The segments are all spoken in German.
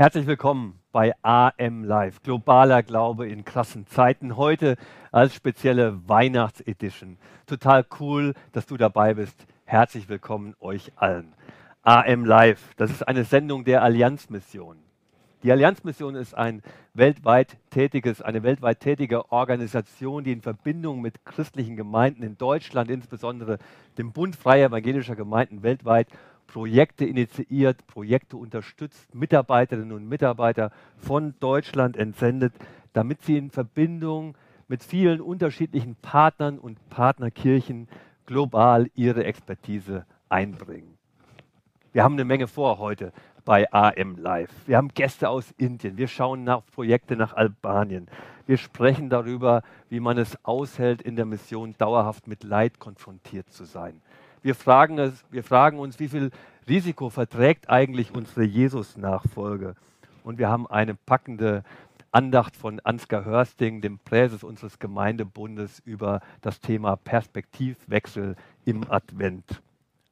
Herzlich willkommen bei AM Live, globaler Glaube in krassen Zeiten. Heute als spezielle Weihnachtsedition. Total cool, dass du dabei bist. Herzlich willkommen euch allen. AM Live, das ist eine Sendung der Allianzmission. Die Allianzmission ist ein weltweit tätiges, eine weltweit tätige Organisation, die in Verbindung mit christlichen Gemeinden in Deutschland, insbesondere dem Bund freier evangelischer Gemeinden weltweit, Projekte initiiert, Projekte unterstützt, Mitarbeiterinnen und Mitarbeiter von Deutschland entsendet, damit sie in Verbindung mit vielen unterschiedlichen Partnern und Partnerkirchen global ihre Expertise einbringen. Wir haben eine Menge vor heute bei AM Live. Wir haben Gäste aus Indien. Wir schauen nach Projekte nach Albanien. Wir sprechen darüber, wie man es aushält, in der Mission dauerhaft mit Leid konfrontiert zu sein. Wir fragen, es, wir fragen uns, wie viel Risiko verträgt eigentlich unsere Jesus-Nachfolge? Und wir haben eine packende Andacht von Ansgar Hörsting, dem Präses unseres Gemeindebundes, über das Thema Perspektivwechsel im Advent.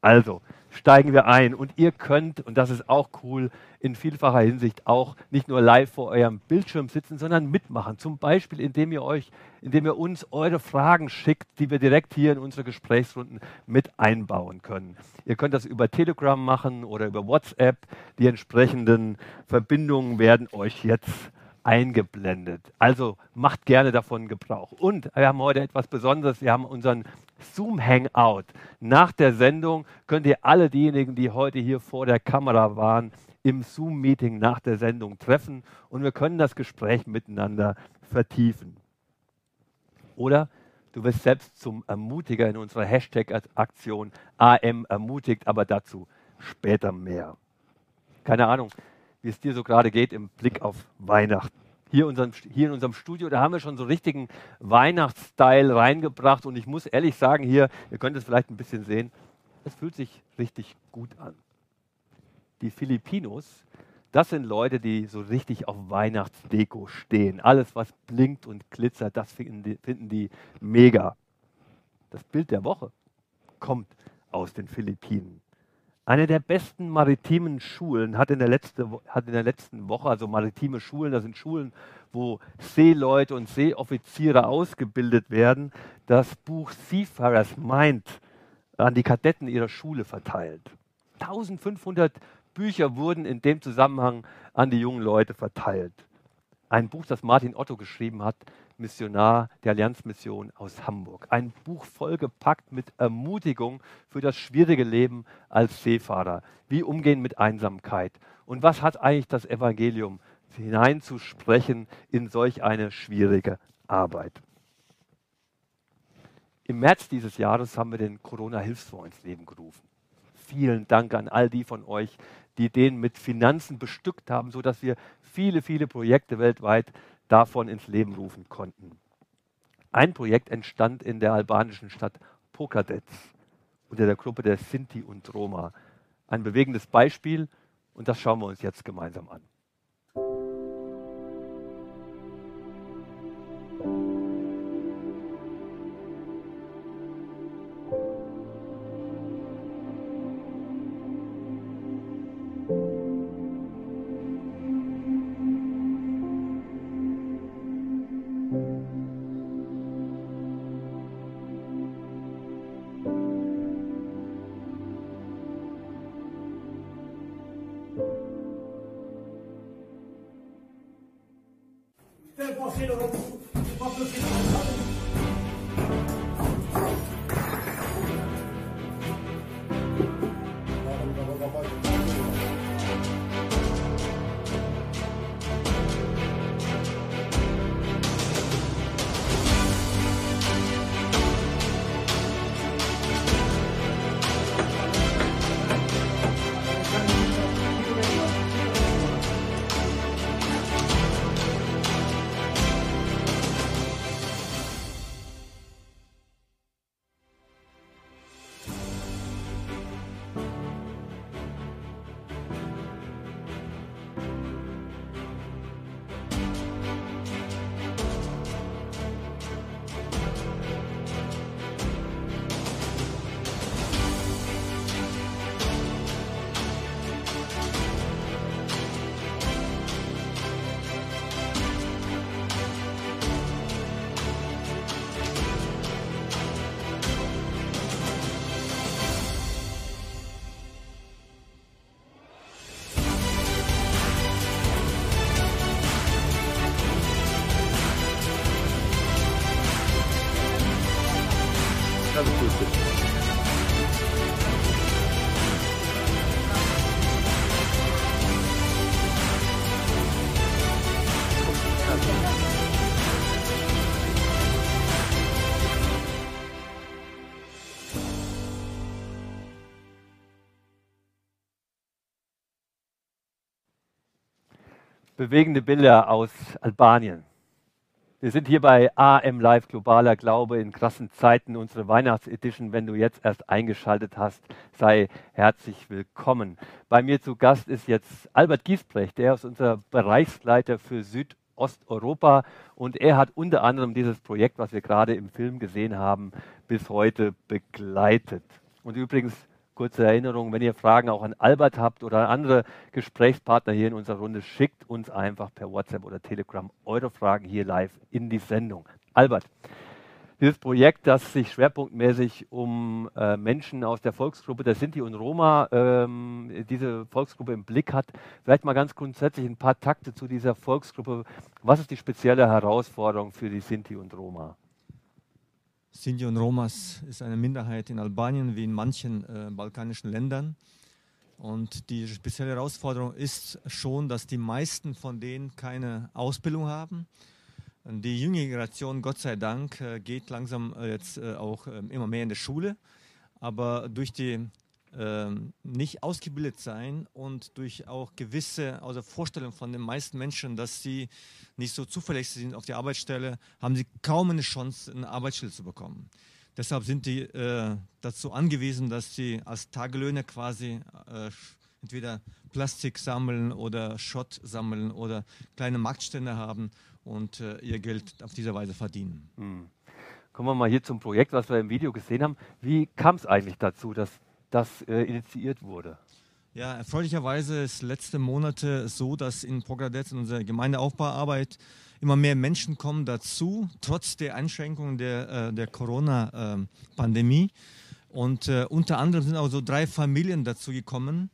Also steigen wir ein und ihr könnt, und das ist auch cool, in vielfacher Hinsicht auch nicht nur live vor eurem Bildschirm sitzen, sondern mitmachen. Zum Beispiel, indem ihr euch, indem ihr uns eure Fragen schickt, die wir direkt hier in unsere Gesprächsrunden mit einbauen können. Ihr könnt das über Telegram machen oder über WhatsApp. Die entsprechenden Verbindungen werden euch jetzt eingeblendet. Also macht gerne davon Gebrauch. Und wir haben heute etwas Besonderes. Wir haben unseren Zoom Hangout. Nach der Sendung könnt ihr alle diejenigen, die heute hier vor der Kamera waren, im Zoom-Meeting nach der Sendung treffen und wir können das Gespräch miteinander vertiefen. Oder du wirst selbst zum Ermutiger in unserer Hashtag-Aktion AM ermutigt, aber dazu später mehr. Keine Ahnung, wie es dir so gerade geht im Blick auf Weihnachten. Hier, unseren, hier in unserem Studio, da haben wir schon so richtigen Weihnachtsstyle reingebracht und ich muss ehrlich sagen, hier, ihr könnt es vielleicht ein bisschen sehen, es fühlt sich richtig gut an. Die Filipinos, das sind Leute, die so richtig auf Weihnachtsdeko stehen. Alles, was blinkt und glitzert, das finden die, finden die mega. Das Bild der Woche kommt aus den Philippinen. Eine der besten maritimen Schulen hat in, der letzte, hat in der letzten Woche, also maritime Schulen, das sind Schulen, wo Seeleute und Seeoffiziere ausgebildet werden, das Buch Seafarers Mind an die Kadetten ihrer Schule verteilt. 1500 Bücher wurden in dem Zusammenhang an die jungen Leute verteilt. Ein Buch, das Martin Otto geschrieben hat, Missionar der Allianzmission aus Hamburg. Ein Buch vollgepackt mit Ermutigung für das schwierige Leben als Seefahrer. Wie umgehen mit Einsamkeit. Und was hat eigentlich das Evangelium hineinzusprechen in solch eine schwierige Arbeit? Im März dieses Jahres haben wir den Corona-Hilfsfonds ins Leben gerufen. Vielen Dank an all die von euch, die den mit Finanzen bestückt haben, sodass wir viele, viele Projekte weltweit davon ins Leben rufen konnten. Ein Projekt entstand in der albanischen Stadt Pokadec unter der Gruppe der Sinti und Roma. Ein bewegendes Beispiel und das schauen wir uns jetzt gemeinsam an. Bewegende Bilder aus Albanien. Wir sind hier bei AM Live Globaler Glaube in krassen Zeiten, unsere Weihnachtsedition. Wenn du jetzt erst eingeschaltet hast, sei herzlich willkommen. Bei mir zu Gast ist jetzt Albert Giesbrecht, der ist unser Bereichsleiter für Südosteuropa und er hat unter anderem dieses Projekt, was wir gerade im Film gesehen haben, bis heute begleitet. Und übrigens, kurze Erinnerung, wenn ihr Fragen auch an Albert habt oder andere Gesprächspartner hier in unserer Runde, schickt uns einfach per WhatsApp oder Telegram eure Fragen hier live in die Sendung. Albert, dieses Projekt, das sich schwerpunktmäßig um äh, Menschen aus der Volksgruppe der Sinti und Roma, ähm, diese Volksgruppe im Blick hat. Vielleicht mal ganz grundsätzlich ein paar Takte zu dieser Volksgruppe. Was ist die spezielle Herausforderung für die Sinti und Roma? Sinti und Romas ist eine Minderheit in Albanien wie in manchen äh, balkanischen Ländern. Und die spezielle Herausforderung ist schon, dass die meisten von denen keine Ausbildung haben. Die junge Generation, Gott sei Dank, äh, geht langsam äh, jetzt äh, auch ähm, immer mehr in die Schule. Aber durch die ähm, nicht ausgebildet sein und durch auch gewisse also Vorstellungen von den meisten Menschen, dass sie nicht so zuverlässig sind auf die Arbeitsstelle, haben sie kaum eine Chance, eine Arbeitsstelle zu bekommen. Deshalb sind die äh, dazu angewiesen, dass sie als Tagelöhner quasi äh, entweder Plastik sammeln oder Schott sammeln oder kleine Marktstände haben und äh, ihr Geld auf diese Weise verdienen. Hm. Kommen wir mal hier zum Projekt, was wir im Video gesehen haben. Wie kam es eigentlich dazu, dass das äh, initiiert wurde? Ja, erfreulicherweise ist letzte Monate so, dass in Progradez in unserer Gemeindeaufbauarbeit immer mehr Menschen kommen dazu, trotz der Einschränkungen der, äh, der Corona-Pandemie. Und äh, unter anderem sind auch so drei Familien dazu gekommen.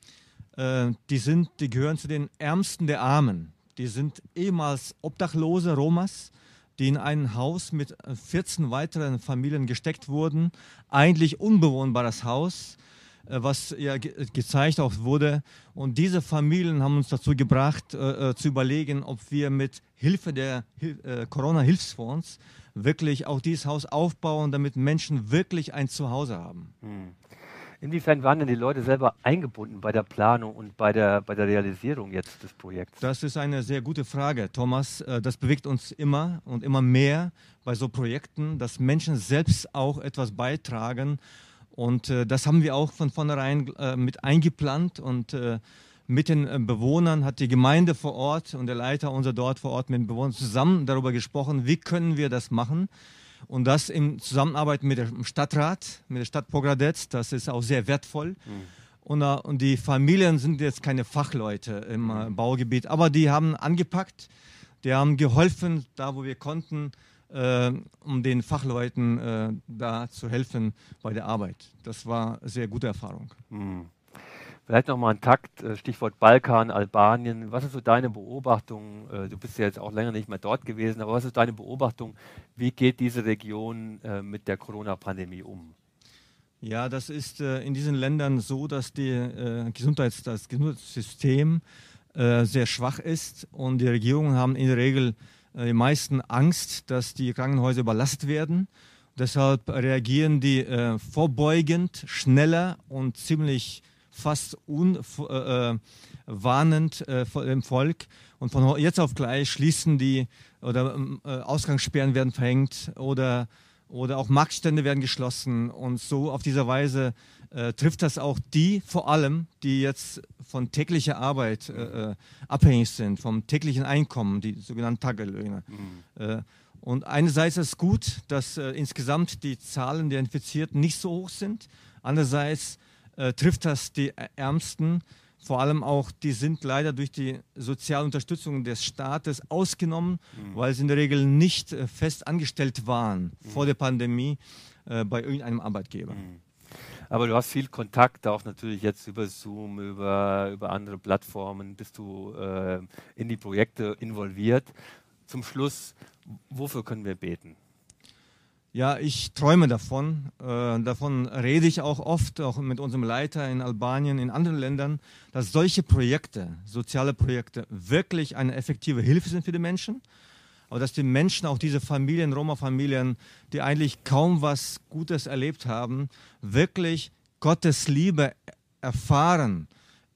Äh, die, sind, die gehören zu den Ärmsten der Armen. Die sind ehemals Obdachlose Romas, die in ein Haus mit 14 weiteren Familien gesteckt wurden. Eigentlich unbewohnbares Haus äh, was ja ge gezeigt auch wurde. Und diese Familien haben uns dazu gebracht, äh, äh, zu überlegen, ob wir mit Hilfe der Hil äh, Corona-Hilfsfonds wirklich auch dieses Haus aufbauen, damit Menschen wirklich ein Zuhause haben. Hm. Inwiefern waren denn die Leute selber eingebunden bei der Planung und bei der, bei der Realisierung jetzt des Projekts? Das ist eine sehr gute Frage, Thomas. Äh, das bewegt uns immer und immer mehr bei so Projekten, dass Menschen selbst auch etwas beitragen und äh, das haben wir auch von vornherein äh, mit eingeplant und äh, mit den äh, Bewohnern hat die Gemeinde vor Ort und der Leiter unser dort vor Ort mit den Bewohnern zusammen darüber gesprochen, wie können wir das machen. Und das in Zusammenarbeit mit dem Stadtrat, mit der Stadt Pogradec, das ist auch sehr wertvoll. Mhm. Und, äh, und, die Familien sind jetzt keine Fachleute im äh, mhm. Baugebiet, aber die haben angepackt, die haben geholfen, da wo wir konnten äh, um den Fachleuten äh, da zu helfen bei der Arbeit. Das war eine sehr gute Erfahrung. Hm. Vielleicht noch mal ein Takt, äh, Stichwort Balkan, Albanien. Was ist so deine Beobachtung? Äh, du bist ja jetzt auch länger nicht mehr dort gewesen, aber was ist deine Beobachtung? Wie geht diese Region äh, mit der Corona-Pandemie um? Ja, das ist in diesen Ländern so, dass die, Gesundheits-, das Gesundheitssystem sehr schwach ist und die Regierungen haben in der Regel die meisten Angst, dass die Krankenhäuser überlastet werden. Deshalb reagieren die äh, vorbeugend, schneller und ziemlich fast unwarnend äh, äh, äh dem Volk. Und von jetzt auf gleich schließen die oder äh, Ausgangssperren werden verhängt oder, oder auch Marktstände werden geschlossen. Und so auf diese Weise äh, trifft das auch die vor allem, die jetzt von täglicher Arbeit äh, äh, abhängig sind, vom täglichen Einkommen, die sogenannten Tagelöhne. Mhm. Äh, und einerseits ist es gut, dass äh, insgesamt die Zahlen der Infizierten nicht so hoch sind. Andererseits äh, trifft das die Ärmsten, vor allem auch, die sind leider durch die soziale Unterstützung des Staates ausgenommen, mhm. weil sie in der Regel nicht fest angestellt waren mhm. vor der Pandemie bei irgendeinem Arbeitgeber. Mhm. Aber du hast viel Kontakt, auch natürlich jetzt über Zoom, über, über andere Plattformen, bist du äh, in die Projekte involviert. Zum Schluss, wofür können wir beten? Ja, ich träume davon. Äh, davon rede ich auch oft, auch mit unserem Leiter in Albanien, in anderen Ländern, dass solche Projekte, soziale Projekte, wirklich eine effektive Hilfe sind für die Menschen aber dass die Menschen, auch diese Familien, Roma-Familien, die eigentlich kaum was Gutes erlebt haben, wirklich Gottes Liebe erfahren,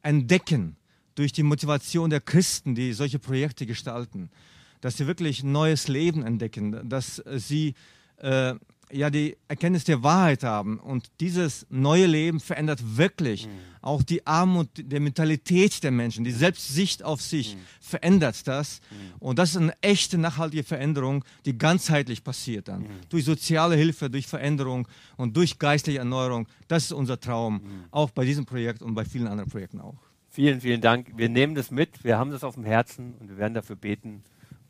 entdecken durch die Motivation der Christen, die solche Projekte gestalten, dass sie wirklich neues Leben entdecken, dass sie äh, ja die Erkenntnis der Wahrheit haben. Und dieses neue Leben verändert wirklich mhm. auch die Armut der Mentalität der Menschen, die Selbstsicht auf sich mhm. verändert das. Mhm. Und das ist eine echte nachhaltige Veränderung, die ganzheitlich passiert dann. Mhm. Durch soziale Hilfe, durch Veränderung und durch geistliche Erneuerung. Das ist unser Traum, mhm. auch bei diesem Projekt und bei vielen anderen Projekten auch. Vielen, vielen Dank. Wir nehmen das mit, wir haben das auf dem Herzen und wir werden dafür beten.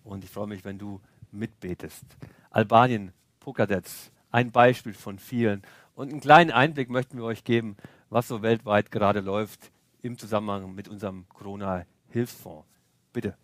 Und ich freue mich, wenn du mitbetest. Albanien, Pokadets, ein Beispiel von vielen. Und einen kleinen Einblick möchten wir euch geben, was so weltweit gerade läuft im Zusammenhang mit unserem Corona-Hilfsfonds. Bitte.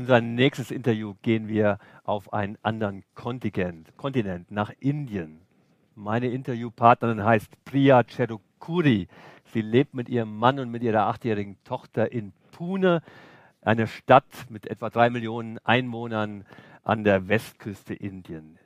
Unser nächstes Interview gehen wir auf einen anderen Kontinent, Kontinent nach Indien. Meine Interviewpartnerin heißt Priya Cherukuri. Sie lebt mit ihrem Mann und mit ihrer achtjährigen Tochter in Pune, einer Stadt mit etwa drei Millionen Einwohnern an der Westküste Indien.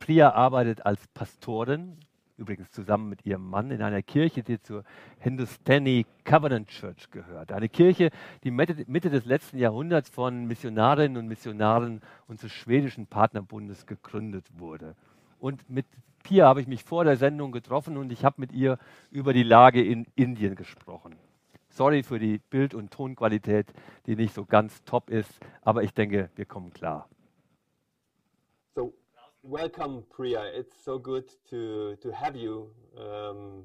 Priya arbeitet als Pastorin übrigens zusammen mit ihrem Mann in einer Kirche, die zur Hindustani Covenant Church gehört. Eine Kirche, die Mitte des letzten Jahrhunderts von Missionarinnen und Missionaren unseres schwedischen Partnerbundes gegründet wurde. Und mit Pia habe ich mich vor der Sendung getroffen und ich habe mit ihr über die Lage in Indien gesprochen. Sorry für die Bild- und Tonqualität, die nicht so ganz top ist, aber ich denke, wir kommen klar. Welcome, Priya. It's so good to to have you um,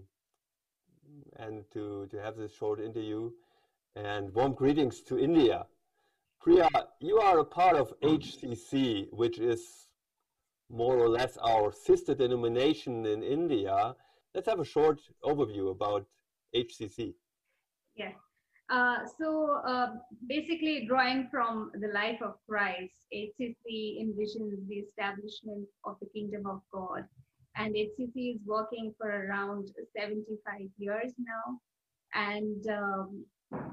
and to to have this short interview. And warm greetings to India. Priya, you are a part of HCC, which is more or less our sister denomination in India. Let's have a short overview about HCC. Yes. Uh, so uh, basically, drawing from the life of Christ, HCC envisions the establishment of the kingdom of God. And HCC is working for around 75 years now. And um,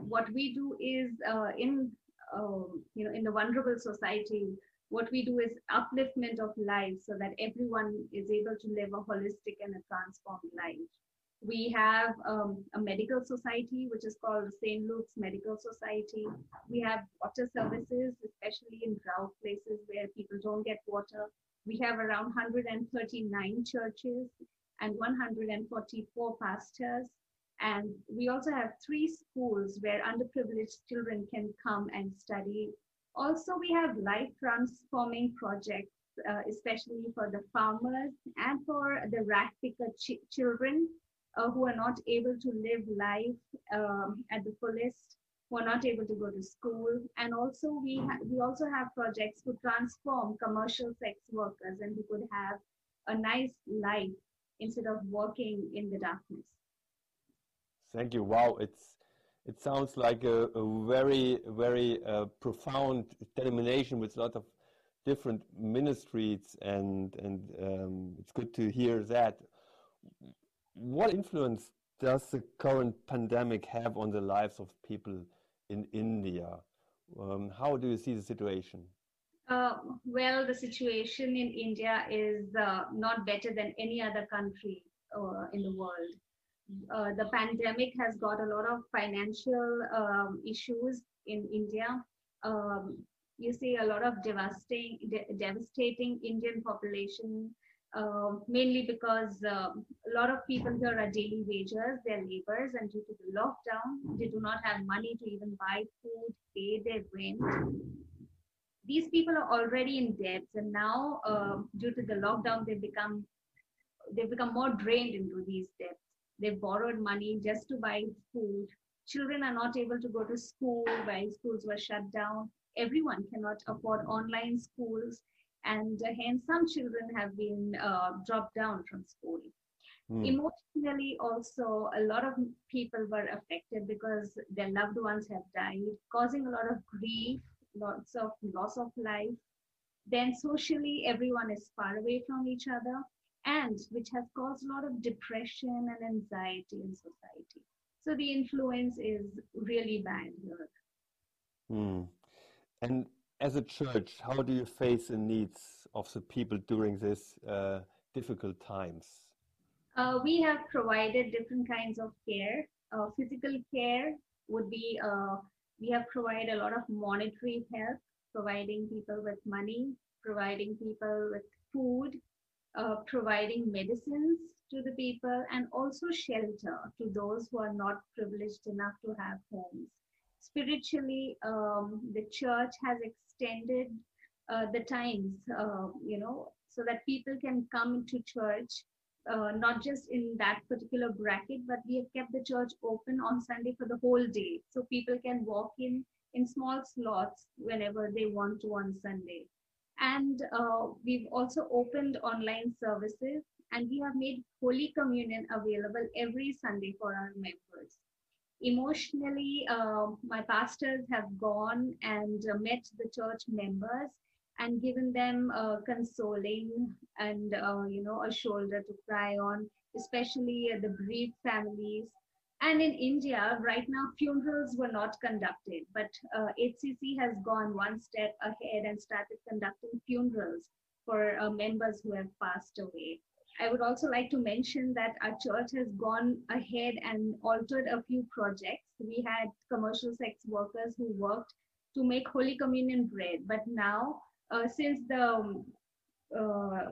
what we do is uh, in um, you know in the vulnerable society, what we do is upliftment of life so that everyone is able to live a holistic and a transformed life. We have um, a medical society, which is called the St. Luke's Medical Society. We have water services, especially in drought places where people don't get water. We have around 139 churches and 144 pastors. And we also have three schools where underprivileged children can come and study. Also, we have life transforming projects, uh, especially for the farmers and for the rat picker ch- children uh, who are not able to live life um, at the fullest, who are not able to go to school, and also we we also have projects to transform commercial sex workers and who could have a nice life instead of working in the darkness. Thank you. Wow, it's it sounds like a, a very very uh, profound denomination with a lot of different ministries, and and um, it's good to hear that what influence does the current pandemic have on the lives of people in India? Um, how do you see the situation? Uh, well, the situation in India is uh, not better than any other country uh, in the world. uh, the pandemic has got a lot of financial um, issues in India. Um, you see a lot of devastating, de- devastating Indian population, uh, mainly because uh, a lot of people here are daily wagers, they're laborers, and due to the lockdown, they do not have money to even buy food, pay their rent. These people are already in debt, and now uh, due to the lockdown, they become they've become more drained into these debts. They've borrowed money just to buy food. Children are not able to go to school while schools were shut down. Everyone cannot afford online schools, and uh, hence some children have been uh, dropped down from school. Hmm. Emotionally, also, a lot of people were affected because their loved ones have died, causing a lot of grief, lots of loss of life. Then, socially, everyone is far away from each other, and which has caused a lot of depression and anxiety in society. So, the influence is really bad here. Hmm. And as a church, how do you face the needs of the people during this uh, difficult times? Uh, we have provided different kinds of care. Uh, physical care would be, uh, we have provided a lot of monetary help, providing people with money, providing people with food, uh, providing medicines to the people, and also shelter to those who are not privileged enough to have homes. Spiritually, um, the church has extended uh, the times, uh, you know, so that people can come into church uh, not just in that particular bracket, but we have kept the church open on Sunday for the whole day. So people can walk in in small slots whenever they want to on Sunday. And uh, we've also opened online services and we have made Holy Communion available every Sunday for our members. Emotionally, uh, my pastors have gone and uh, met the church members and given them uh, consoling and uh, you know a shoulder to cry on especially uh, the bereaved families. And in india right now funerals were not conducted but uh, hcc has gone one step ahead and started conducting funerals for uh, members who have passed away i would also like to mention that our church has gone ahead and altered a few projects we had commercial sex workers who worked to make holy communion bread but now uh, since the um, uh,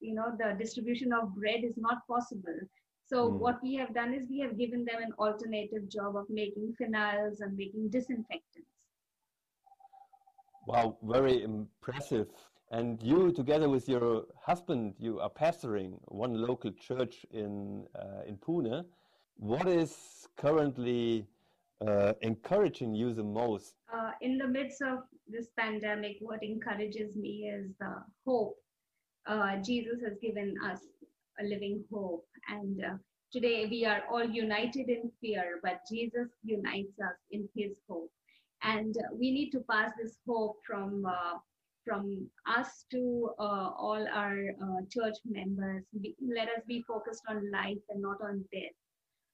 you know the distribution of bread is not possible so Hmm. what we have done is we have given them an alternative job of making phenols and making disinfectants Wow, very impressive. And you, together with your husband, you are pastoring one local church in uh, in Pune. What is currently uh, encouraging you the most? uh, in the midst of this pandemic what encourages me is the hope uh, jesus has given us a living hope and uh, today we are all united in fear but jesus unites us in his hope and we need to pass this hope from uh, from us to uh, all our uh, church members. Be, let us be focused on life and not on death.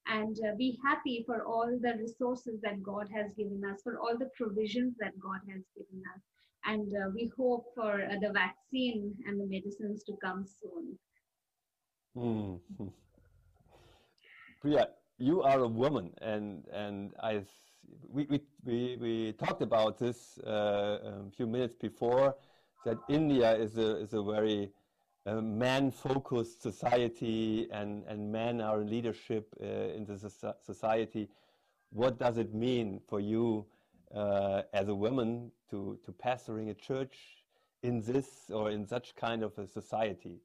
And uh, be happy for all the resources that god has given us for all the provisions that god has given us. And uh, we hope for uh, the vaccine and the medicines to come soon. Hmm. Priya, you are a woman, and and I we we we, we talked about this uh, a few minutes before that India is a is a very uh, man-focused society, and and men are in leadership uh, in the soci- society. What does it mean for you uh, as a woman to to pastoring a church in this or in such kind of a society?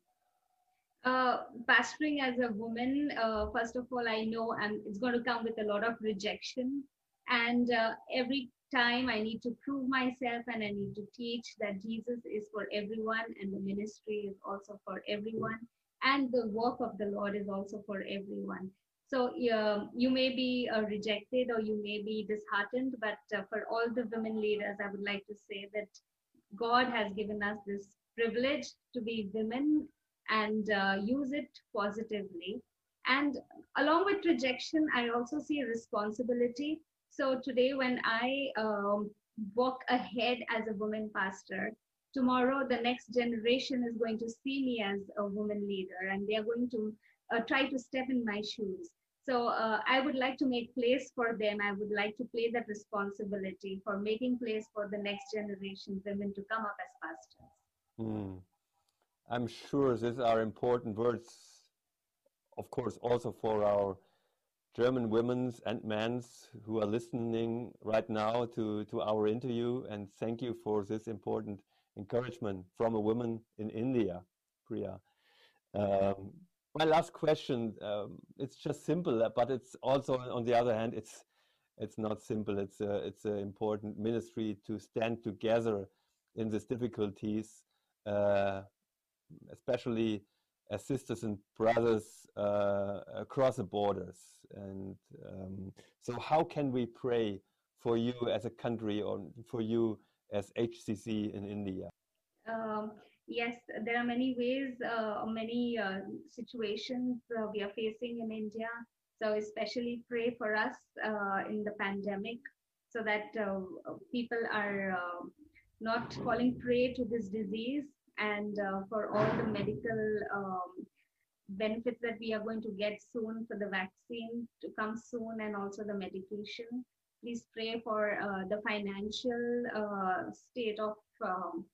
Uh, pastoring as a woman, uh, first of all, I know I'm, it's going to come with a lot of rejection. And uh, every time I need to prove myself and I need to teach that Jesus is for everyone and the ministry is also for everyone. And the work of the Lord is also for everyone. So yeah, you may be uh, rejected or you may be disheartened, but uh, for all the women leaders, I would like to say that God has given us this privilege to be women and uh, use it positively. And along with rejection, I also see responsibility. So today, when I um, walk ahead as a woman pastor, tomorrow the next generation is going to see me as a woman leader and they are going to uh, try to step in my shoes. So uh, I would like to make place for them. I would like to play that responsibility for making place for the next generation women to come up as pastors. Hmm. I'm sure these are important words, of course, also for our German women's and men's who are listening right now to, to our interview. And thank you for this important encouragement from a woman in India, Priya. Um, my last question, um, it's just simple, but it's also, on the other hand, it's it's not simple. It's a, it's an important ministry to stand together in these difficulties, uh, especially as sisters and brothers uh, across the borders. And um, so, how can we pray for you as a country or for you as HCC in India? Um, yes, there are many ways, uh, many uh, situations uh, we are facing in India. So, especially pray for us uh, in the pandemic so that uh, people are uh, not falling prey to this disease and for all the medical um, benefits that we are going to get soon for the vaccine to come soon and also the medication. Please pray for the financial state of um,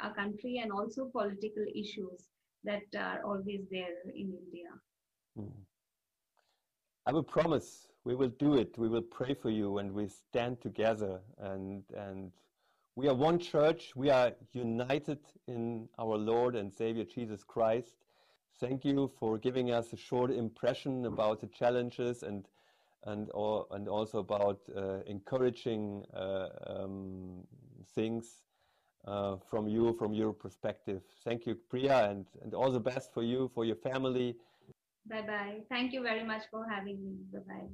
our country and also political issues that are always there in India. Mm. I will promise we will do it. We will pray for you and we stand together and and we are one church. We are united in our Lord and Savior Jesus Christ. Thank you for giving us a short impression about the challenges and and or, and also about uh, encouraging uh, um, things uh, from you, from your perspective. Thank you, Priya, and, and all the best for you, for your family. Bye bye. Thank you very much for having me. Bye bye.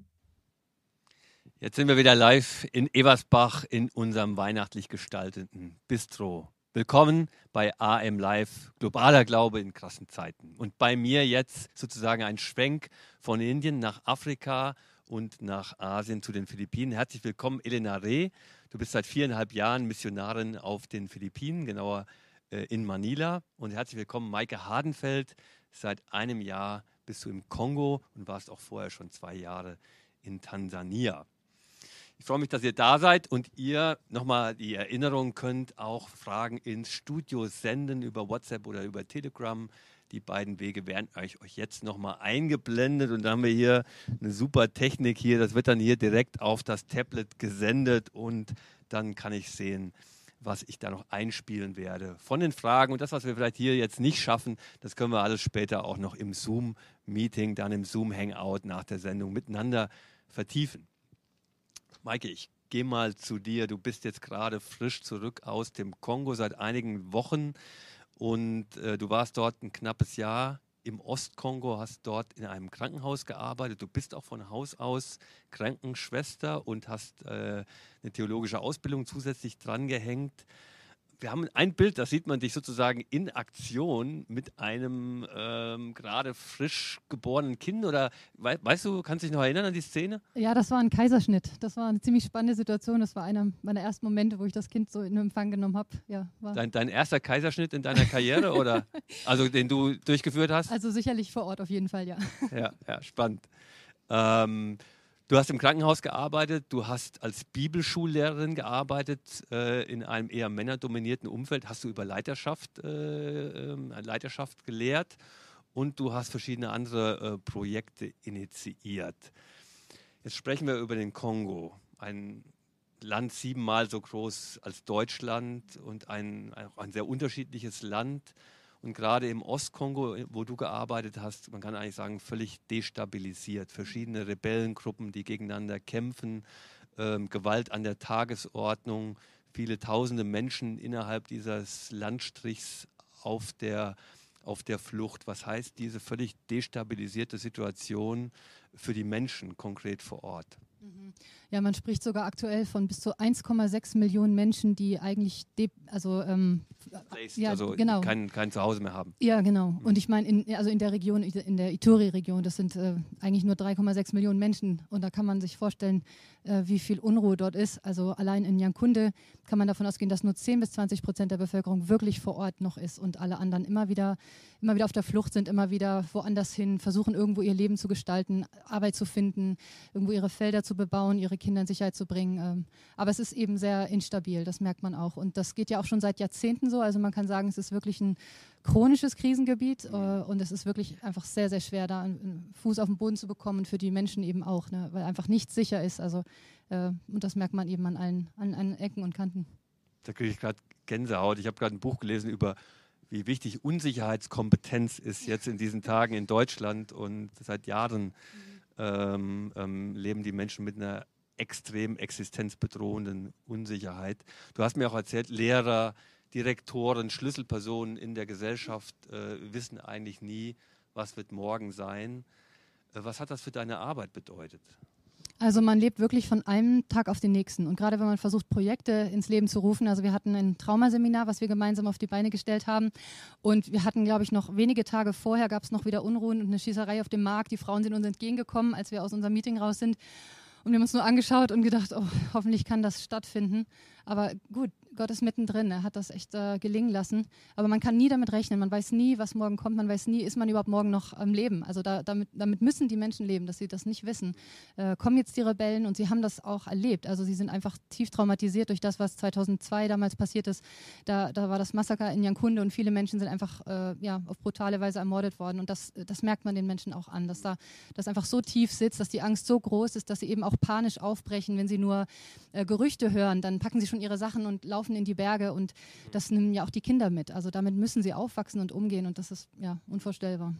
Jetzt sind wir wieder live in Eversbach in unserem weihnachtlich gestalteten Bistro. Willkommen bei AM Live, globaler Glaube in krassen Zeiten. Und bei mir jetzt sozusagen ein Schwenk von Indien nach Afrika und nach Asien zu den Philippinen. Herzlich willkommen, Elena Reh. Du bist seit viereinhalb Jahren Missionarin auf den Philippinen, genauer äh, in Manila. Und herzlich willkommen, Maike Hardenfeld. Seit einem Jahr bist du im Kongo und warst auch vorher schon zwei Jahre in Tansania. Ich freue mich, dass ihr da seid und ihr nochmal die Erinnerung könnt, auch Fragen ins Studio senden über WhatsApp oder über Telegram. Die beiden Wege werden euch, euch jetzt nochmal eingeblendet und dann haben wir hier eine super Technik hier. Das wird dann hier direkt auf das Tablet gesendet und dann kann ich sehen, was ich da noch einspielen werde von den Fragen. Und das, was wir vielleicht hier jetzt nicht schaffen, das können wir alles später auch noch im Zoom-Meeting, dann im Zoom-Hangout nach der Sendung miteinander vertiefen. Maike, ich gehe mal zu dir. Du bist jetzt gerade frisch zurück aus dem Kongo seit einigen Wochen. Und äh, du warst dort ein knappes Jahr im Ostkongo, hast dort in einem Krankenhaus gearbeitet. Du bist auch von Haus aus Krankenschwester und hast äh, eine theologische Ausbildung zusätzlich drangehängt wir haben ein Bild, da sieht man dich sozusagen in Aktion mit einem ähm, gerade frisch geborenen Kind. Oder we weißt du, kannst du dich noch erinnern an die Szene? Ja, das war ein Kaiserschnitt. Das war eine ziemlich spannende Situation. Das war einer meiner ersten Momente, wo ich das Kind so in Empfang genommen habe. Ja, dein, dein, erster Kaiserschnitt in deiner Karriere oder also den du durchgeführt hast? Also sicherlich vor Ort auf jeden Fall, ja. Ja, ja spannend. Ähm, Du hast im Krankenhaus gearbeitet, du hast als Bibelschullehrerin gearbeitet äh, in einem eher männerdominierten Umfeld, hast du über Leiterschaft, äh, äh, Leiterschaft gelehrt? Und du hast verschiedene andere äh, Projekte initiiert. Jetzt sprechen wir über den Kongo, ein Land siebenmal so groß als Deutschland und ein, ein sehr unterschiedliches Land und gerade im Ostkongo, wo du gearbeitet hast, man kann eigentlich sagen, völlig destabilisiert. Verschiedene Rebellengruppen, die gegeneinander kämpfen, ähm, Gewalt an der Tagesordnung, viele tausende Menschen innerhalb dieses Landstrichs auf der, auf der Flucht. Was heißt diese völlig destabilisierte Situation für die Menschen konkret vor Ort? Ja, man spricht sogar aktuell von bis zu 1,6 Millionen Menschen, die eigentlich, also ähm, ja, also genau. kein, kein Zuhause mehr haben. Ja, genau. Und ich meine, in, also in der Region, in der Ituri-Region, das sind äh, eigentlich nur 3,6 Millionen Menschen. Und da kann man sich vorstellen, äh, wie viel Unruhe dort ist. Also allein in Jankunde kann man davon ausgehen, dass nur 10 bis 20 Prozent der Bevölkerung wirklich vor Ort noch ist und alle anderen immer wieder, immer wieder auf der Flucht sind, immer wieder woanders hin, versuchen irgendwo ihr Leben zu gestalten, Arbeit zu finden, irgendwo ihre Felder zu bebauen, ihre Kinder in Sicherheit zu bringen. Ähm, aber es ist eben sehr instabil, das merkt man auch. Und das geht ja auch schon seit Jahrzehnten so. Also man kann sagen, es ist wirklich ein chronisches Krisengebiet äh, und es ist wirklich einfach sehr, sehr schwer, da einen Fuß auf den Boden zu bekommen, für die Menschen eben auch, ne? weil einfach nichts sicher ist. Also, äh, und das merkt man eben an allen, an allen Ecken und Kanten. Da kriege ich gerade Gänsehaut. Ich habe gerade ein Buch gelesen über wie wichtig Unsicherheitskompetenz ist jetzt in diesen Tagen in Deutschland und seit Jahren mhm. Ähm, ähm, leben die Menschen mit einer extrem existenzbedrohenden Unsicherheit. Du hast mir auch erzählt, Lehrer, Direktoren, Schlüsselpersonen in der Gesellschaft äh, wissen eigentlich nie, was wird morgen sein. Äh, was hat das für deine Arbeit bedeutet? Also man lebt wirklich von einem Tag auf den nächsten. Und gerade wenn man versucht, Projekte ins Leben zu rufen, also wir hatten ein Traumaseminar, was wir gemeinsam auf die Beine gestellt haben. Und wir hatten, glaube ich, noch wenige Tage vorher gab es noch wieder Unruhen und eine Schießerei auf dem Markt. Die Frauen sind uns entgegengekommen, als wir aus unserem Meeting raus sind. Und wir haben uns nur angeschaut und gedacht, oh, hoffentlich kann das stattfinden. Aber gut, Gott ist mittendrin. Er hat das echt äh, gelingen lassen. Aber man kann nie damit rechnen. Man weiß nie, was morgen kommt. Man weiß nie, ist man überhaupt morgen noch am Leben. Also da, damit, damit, müssen die Menschen leben, dass sie das nicht wissen. Äh, kommen jetzt die Rebellen und sie haben das auch erlebt. Also sie sind einfach tief traumatisiert durch das, was 2002 damals passiert ist. Da, da war das Massaker in Jankunde und viele Menschen sind einfach äh, ja, auf brutale Weise ermordet worden. Und das, das merkt man den Menschen auch an, dass da das einfach so tief sitzt, dass die Angst so groß ist, dass sie eben auch panisch aufbrechen, wenn sie nur äh, Gerüchte hören. Dann packen sie schon ihre Sachen und laufen in die Berge und das nehmen ja auch die Kinder mit. Also damit müssen sie aufwachsen und umgehen und das ist ja unvorstellbar.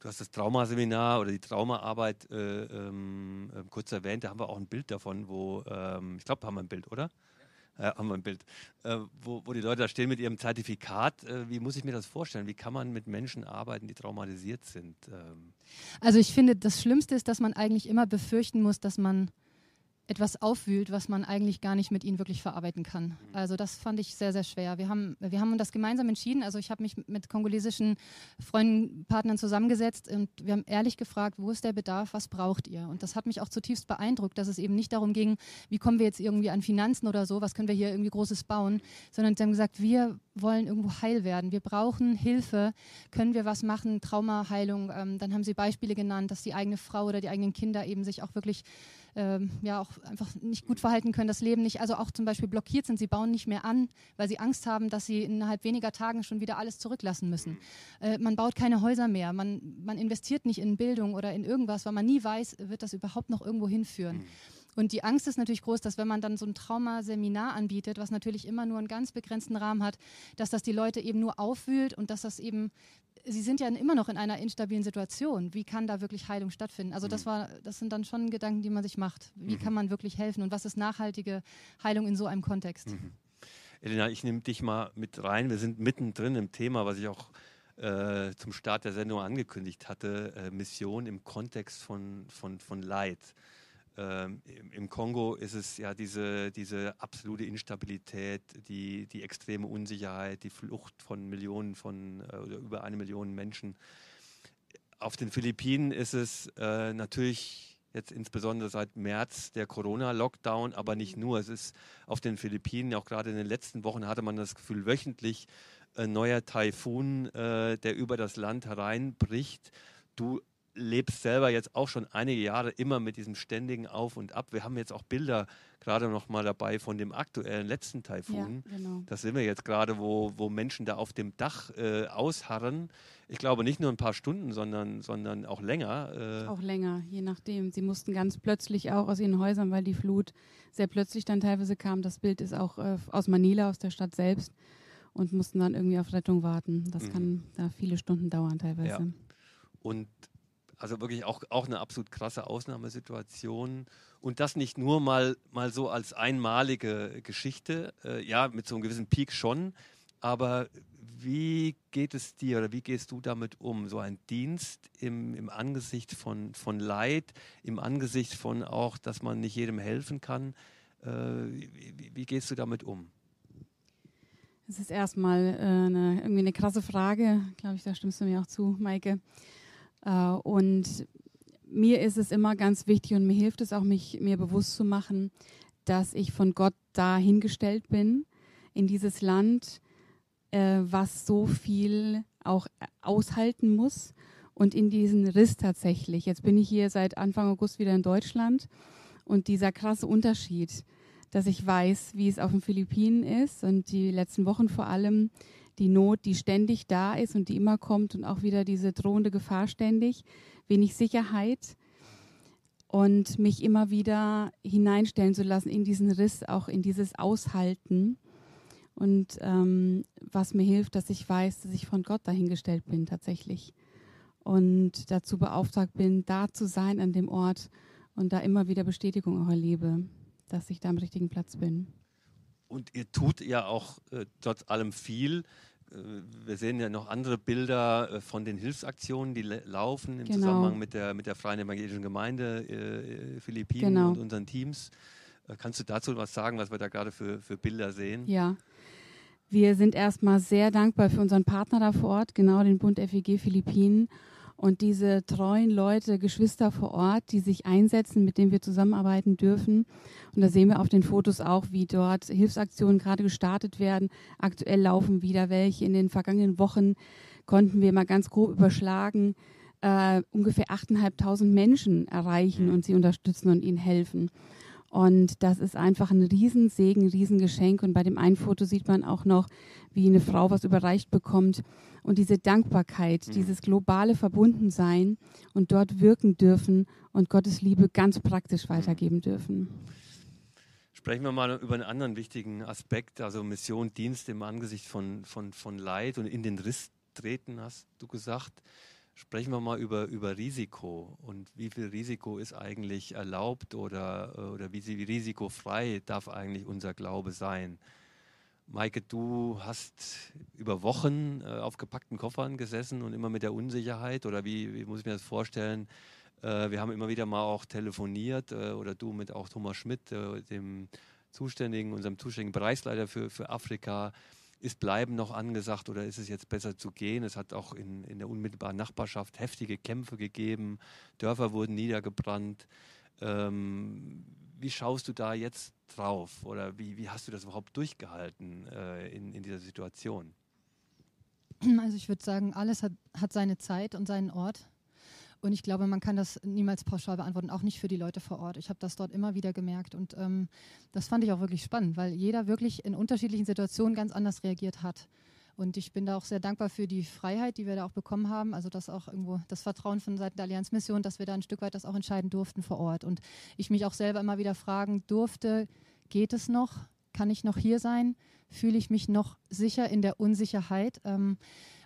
Du hast das Traumaseminar oder die Traumaarbeit äh, ähm, äh, kurz erwähnt. Da haben wir auch ein Bild davon, wo, ähm, ich glaube, haben wir ein Bild, oder? Ja, haben wir ein Bild, äh, wo, wo, die Leute da stehen mit ihrem Zertifikat. Äh, wie muss ich mir das vorstellen? Wie kann man mit Menschen arbeiten, die traumatisiert sind? Ähm also ich finde, das Schlimmste ist, dass man eigentlich immer befürchten muss, dass man etwas aufwühlt, was man eigentlich gar nicht mit ihnen wirklich verarbeiten kann. Also das fand ich sehr, sehr schwer. Wir haben, wir haben das gemeinsam entschieden. Also ich habe mich mit kongolesischen Freunden, Partnern zusammengesetzt und wir haben ehrlich gefragt, wo ist der Bedarf, was braucht ihr? Und das hat mich auch zutiefst beeindruckt, dass es eben nicht darum ging, wie kommen wir jetzt irgendwie an Finanzen oder so, was können wir hier irgendwie Großes bauen, sondern sie haben gesagt, wir wollen irgendwo heil werden. Wir brauchen Hilfe. Können wir was machen? Traumaheilung. Ähm, dann haben sie Beispiele genannt, dass die eigene Frau oder die eigenen Kinder eben sich auch wirklich ähm, ja auch einfach nicht gut verhalten können, das Leben nicht, also auch zum Beispiel blockiert sind. Sie bauen nicht mehr an, weil sie Angst haben, dass sie innerhalb weniger Tagen schon wieder alles zurücklassen müssen. Äh, man baut keine Häuser mehr. Man, man investiert nicht in Bildung oder in irgendwas, weil man nie weiß, wird das überhaupt noch irgendwo hinführen. Und die Angst ist natürlich groß, dass wenn man dann so ein Traumaseminar anbietet, was natürlich immer nur einen ganz begrenzten Rahmen hat, dass das die Leute eben nur aufwühlt und dass das eben, sie sind ja immer noch in einer instabilen Situation. Wie kann da wirklich Heilung stattfinden? Also das mhm. war, das sind dann schon Gedanken, die man sich macht. Wie mhm. kann man wirklich helfen und was ist nachhaltige Heilung in so einem Kontext? Mhm. Elena, ich nehme dich mal mit rein. Wir sind mittendrin im Thema, was ich auch äh, zum Start der Sendung angekündigt hatte, äh, Mission im Kontext von, von, von Leid. Ähm, Im Kongo ist es ja diese, diese absolute Instabilität, die, die extreme Unsicherheit, die Flucht von Millionen von äh, oder über eine Million Menschen. Auf den Philippinen ist es äh, natürlich jetzt insbesondere seit März der Corona-Lockdown, aber nicht nur. Es ist auf den Philippinen, auch gerade in den letzten Wochen hatte man das Gefühl, wöchentlich ein neuer Taifun, äh, der über das Land hereinbricht. Du lebst selber jetzt auch schon einige Jahre immer mit diesem ständigen Auf und Ab. Wir haben jetzt auch Bilder gerade noch mal dabei von dem aktuellen letzten Taifun. Ja, genau. Das sehen wir jetzt gerade, wo, wo Menschen da auf dem Dach äh, ausharren. Ich glaube nicht nur ein paar Stunden, sondern, sondern auch länger. Äh auch länger, je nachdem. Sie mussten ganz plötzlich auch aus ihren Häusern, weil die Flut sehr plötzlich dann teilweise kam. Das Bild ist auch äh, aus Manila, aus der Stadt selbst und mussten dann irgendwie auf Rettung warten. Das mhm. kann da viele Stunden dauern teilweise. Ja. Und also wirklich auch, auch eine absolut krasse Ausnahmesituation. Und das nicht nur mal, mal so als einmalige Geschichte, äh, ja, mit so einem gewissen Peak schon. Aber wie geht es dir oder wie gehst du damit um? So ein Dienst im, im Angesicht von, von Leid, im Angesicht von auch, dass man nicht jedem helfen kann. Äh, wie, wie, gehst du damit um? Es ist erstmal äh, eine, irgendwie eine krasse Frage, glaube ich, da stimmst du mir auch zu, Maike. Äh, und mir ist es immer ganz wichtig und mir hilft es auch, mich mir bewusst zu machen, dass ich von Gott dahingestellt bin in dieses Land, äh, was so viel auch aushalten muss und in diesen Riss tatsächlich. Jetzt bin ich hier seit Anfang August wieder in Deutschland und dieser krasse Unterschied, dass ich weiß, wie es auf den Philippinen ist und die letzten Wochen vor allem die Not, die ständig da ist und die immer kommt und auch wieder diese drohende Gefahr ständig, wenig Sicherheit und mich immer wieder hineinstellen zu lassen in diesen Riss, auch in dieses Aushalten. Und ähm, was mir hilft, dass ich weiß, dass ich von Gott dahingestellt bin tatsächlich. Und dazu beauftragt bin, da zu sein an dem Ort und da immer wieder Bestätigung auch erlebe, dass ich da am richtigen Platz bin. Und ihr tut ja auch äh, trotz allem viel. Äh, wir sehen ja noch andere Bilder äh, von den Hilfsaktionen, die laufen im genau. Zusammenhang mit der, mit der Freien Evangelischen Gemeinde äh, Philippinen genau. und unseren Teams. Äh, kannst du dazu was sagen, was wir da gerade für, für Bilder sehen? Ja. Wir sind erstmal sehr dankbar für unseren Partner da vor Ort, genau den Bund FEG Philippinen und diese treuen Leute, Geschwister vor Ort, die sich einsetzen, mit denen wir zusammenarbeiten dürfen. Und da sehen wir auf den Fotos auch, wie dort Hilfsaktionen gerade gestartet werden. Aktuell laufen wieder welche. In den vergangenen Wochen konnten wir mal ganz grob überschlagen, äh, ungefähr 8.500 Menschen erreichen und sie unterstützen und ihnen helfen. Und das ist einfach ein Riesensegen, ein Riesengeschenk. Und bei dem einen Foto sieht man auch noch, wie eine Frau was überreicht bekommt. Und diese Dankbarkeit, mhm. dieses globale Verbundensein und dort wirken dürfen und Gottes Liebe ganz praktisch mhm. weitergeben dürfen. Sprechen wir mal über einen anderen wichtigen Aspekt, also Mission, Dienst im Angesicht von, von, von Leid und in den Riss treten, hast du gesagt. Sprechen wir mal über, über Risiko und wie viel Risiko ist eigentlich erlaubt oder, oder wie, wie risikofrei darf eigentlich unser Glaube sein. Maike, du hast über Wochen äh, auf gepackten Koffern gesessen und immer mit der Unsicherheit oder wie, wie muss ich mir das vorstellen? Äh, wir haben immer wieder mal auch telefoniert äh, oder du mit auch Thomas Schmidt, äh, dem zuständigen, unserem zuständigen Bereichsleiter für, für Afrika ist Bleiben noch angesagt oder ist es jetzt besser zu gehen? Es hat auch in, in der unmittelbaren Nachbarschaft heftige Kämpfe gegeben, Dörfer wurden niedergebrannt. Ähm, wie schaust du da jetzt drauf oder wie, wie hast du das überhaupt durchgehalten äh, in, in dieser Situation? Also ich würde sagen, alles hat, hat seine Zeit und seinen Ort. Und ich glaube, man kann das niemals pauschal beantworten, auch nicht für die Leute vor Ort. Ich habe das dort immer wieder gemerkt und ähm, das fand ich auch wirklich spannend, weil jeder wirklich in unterschiedlichen Situationen ganz anders reagiert hat. Und ich bin da auch sehr dankbar für die Freiheit, die wir da auch bekommen haben. Also das auch irgendwo das Vertrauen von Seiten der Allianzmission, dass wir da ein Stück weit das auch entscheiden durften vor Ort. Und ich mich auch selber immer wieder fragen durfte, geht es noch? Kann ich noch hier sein? Fühle ich mich noch sicher in der Unsicherheit? Ähm,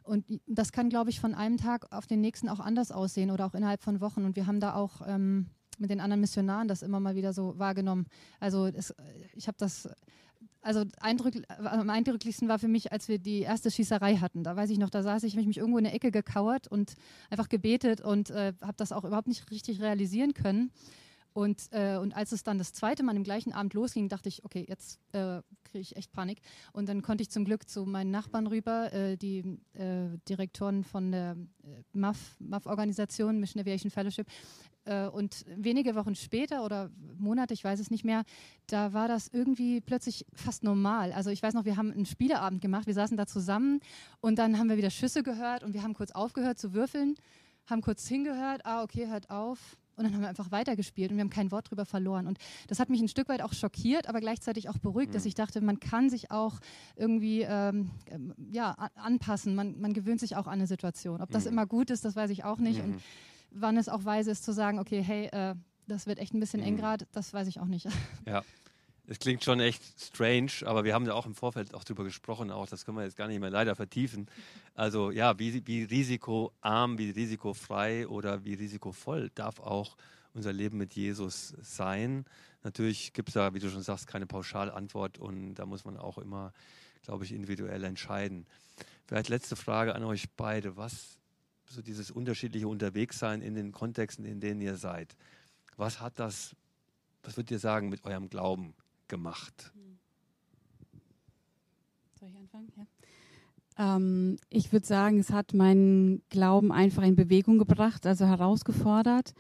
und das kann, glaube ich, von einem Tag auf den nächsten auch anders aussehen oder auch innerhalb von Wochen. Und wir haben da auch ähm, mit den anderen Missionaren das immer mal wieder so wahrgenommen. Also es, ich habe das, also eindrück, am eindrücklichsten war für mich, als wir die erste Schießerei hatten. Da weiß ich noch, da saß ich, habe ich mich irgendwo in der Ecke gekauert und einfach gebetet und äh, habe das auch überhaupt nicht richtig realisieren können. Und, äh, und als es dann das zweite Mal im gleichen Abend losging, dachte ich, okay, jetzt äh, kriege ich echt Panik. Und dann konnte ich zum Glück zu meinen Nachbarn rüber, äh, die äh, Direktoren von der äh, MAF, MAF-Organisation, Mission Aviation Fellowship. Äh, und wenige Wochen später oder Monate, ich weiß es nicht mehr, da war das irgendwie plötzlich fast normal. Also ich weiß noch, wir haben einen Spieleabend gemacht, wir saßen da zusammen und dann haben wir wieder Schüsse gehört und wir haben kurz aufgehört zu würfeln, haben kurz hingehört, ah, okay, hört auf und dann haben wir einfach weitergespielt und wir haben kein Wort drüber verloren. Und das hat mich ein Stück weit auch schockiert, aber gleichzeitig auch beruhigt, mhm. dass ich dachte, man kann sich auch irgendwie ähm, ähm ja, anpassen. Man, man gewöhnt sich auch an eine Situation. Ob das mhm. immer gut ist, das weiß ich auch nicht. Mhm. Und wann es auch weise ist zu sagen, okay, hey, äh, das wird echt ein bisschen eng mhm. gerade, das weiß ich auch nicht. Ja. Es klingt schon echt strange, aber wir haben ja auch im Vorfeld auch drüber gesprochen, auch das können wir jetzt gar nicht mehr leider vertiefen. Also ja, wie, wie risikoarm, wie risikofrei oder wie risikovoll darf auch unser Leben mit Jesus sein. Natürlich gibt es da, wie du schon sagst, keine Pauschalantwort und da muss man auch immer glaube ich, individuell entscheiden. Vielleicht letzte Frage an euch beide. Was, so dieses unterschiedliche Unterwegssein in den Kontexten, in denen ihr seid, was hat das, was würdet ihr sagen, mit eurem Glauben gemacht? Soll ich anfangen? Ja. Ähm, ich würde sagen, es hat meinen Glauben einfach in Bewegung gebracht, also herausgefordert,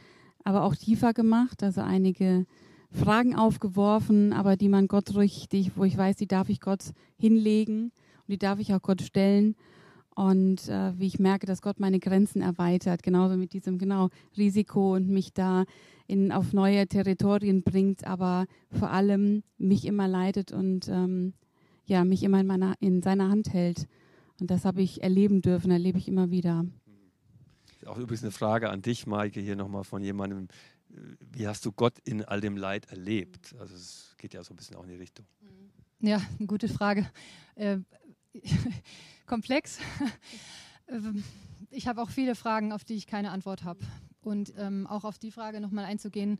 aber auch tiefer gemacht, also einige Fragen aufgeworfen, aber die man Gott richtig, wo ich weiß, die darf ich Gott hinlegen und die darf ich auch Gott stellen. Und äh, wie ich merke, dass Gott meine Grenzen erweitert, genauso mit diesem genau Risiko und mich da in, auf neue Territorien bringt, aber vor allem mich immer leitet und ähm, ja, mich immer in, meiner, in seiner Hand hält. Und das habe ich erleben dürfen, erlebe ich immer wieder. Auch übrigens eine Frage an dich, Maike, hier nochmal von jemandem. Wie hast du Gott in all dem Leid erlebt? Also es geht ja so ein bisschen auch in die Richtung. Ja, eine gute Frage. Komplex. ich habe auch viele Fragen, auf die ich keine Antwort habe. Und ähm, auch auf die Frage nochmal einzugehen,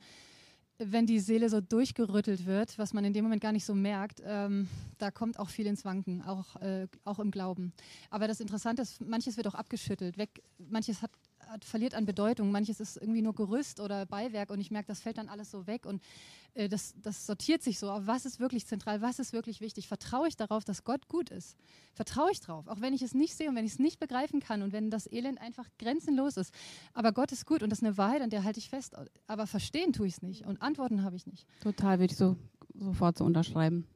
wenn die Seele so durchgerüttelt wird, was man in dem Moment gar nicht so merkt, ähm, da kommt auch viel ins Wanken, auch, äh, auch im Glauben. Aber das Interessante ist, manches wird auch abgeschüttelt, weg, manches hat hat, verliert an Bedeutung. Manches ist irgendwie nur Gerüst oder Beiwerk und ich merke, das fällt dann alles so weg und äh, das, das sortiert sich so. Aber was ist wirklich zentral? Was ist wirklich wichtig? Vertraue ich darauf, dass Gott gut ist? Vertraue ich darauf, auch wenn ich es nicht sehe und wenn ich es nicht begreifen kann und wenn das Elend einfach grenzenlos ist. Aber Gott ist gut und das ist eine Wahrheit, an der halte ich fest. Aber verstehen tue ich es nicht und Antworten habe ich nicht. Total, würde ich so sofort so unterschreiben.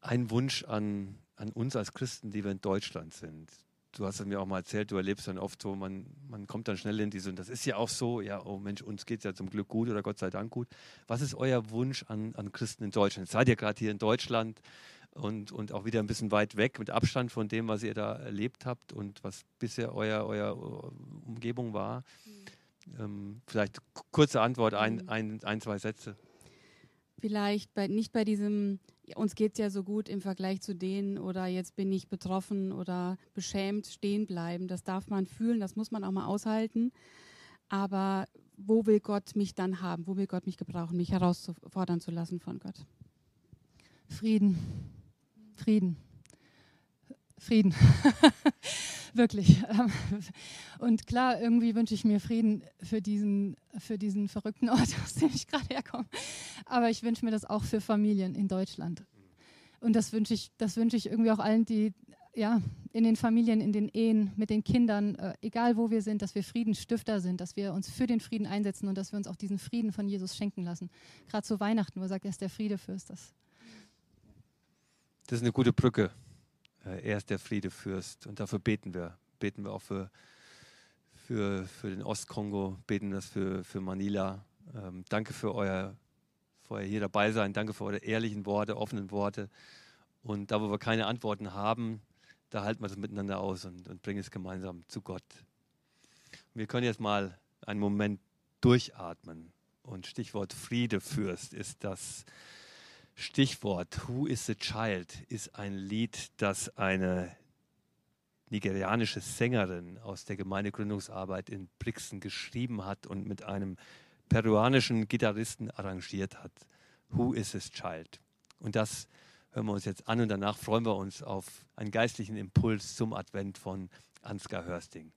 Ein Wunsch an, an uns als Christen, die wir in Deutschland sind du hast es mir auch mal erzählt, du erlebst dann oft so, man, man kommt dann schnell in diese, und das ist ja auch so, ja, oh Mensch, uns geht es ja zum Glück gut oder Gott sei Dank gut. Was ist euer Wunsch an, an Christen in Deutschland? Seid ihr gerade hier in Deutschland und, und auch wieder ein bisschen weit weg mit Abstand von dem, was ihr da erlebt habt und was bisher euer, euer äh, Umgebung war? Mhm. Ähm, vielleicht kurze Antwort, ein, mhm. ein, ein, zwei Sätze. Vielleicht bei, nicht bei diesem uns geht es ja so gut im Vergleich zu denen oder jetzt bin ich betroffen oder beschämt stehen bleiben. Das darf man fühlen, das muss man auch mal aushalten. Aber wo will Gott mich dann haben? Wo will Gott mich gebrauchen, mich herauszufordern zu lassen von Gott? Frieden. Frieden. Frieden. Wirklich. Und klar, irgendwie wünsche ich mir Frieden für diesen, für diesen verrückten Ort, aus dem ich gerade herkomme. Aber ich wünsche mir das auch für Familien in Deutschland. Und das wünsche ich, das wünsche ich irgendwie auch allen, die ja, in den Familien, in den Ehen, mit den Kindern, äh, egal wo wir sind, dass wir Friedensstifter sind, dass wir uns für den Frieden einsetzen und dass wir uns auch diesen Frieden von Jesus schenken lassen. Gerade zu Weihnachten, wo er sagt, er ist der Friedefürst. Das, das ist eine gute Brücke. Äh, er ist der Friedefürst und dafür beten wir. Beten wir auch für, für, für den Ostkongo, beten das für, für Manila. Ähm, danke für euer, für euer hier dabei sein. Danke für eure ehrlichen Worte, offenen Worte. Und da, wo wir keine Antworten haben, da halten wir das miteinander aus und, und bringen es gemeinsam zu Gott. Wir können jetzt mal einen Moment durchatmen. Und Stichwort Friedefürst ist das Stichwort Who is the Child ist ein Lied, das eine nigerianische Sängerin aus der Gemeindegründungsarbeit in Brixen geschrieben hat und mit einem peruanischen Gitarristen arrangiert hat. Who is this child? Und das hören wir uns jetzt an und danach freuen wir uns auf einen geistlichen Impuls zum Advent von Ansgar Hörsting.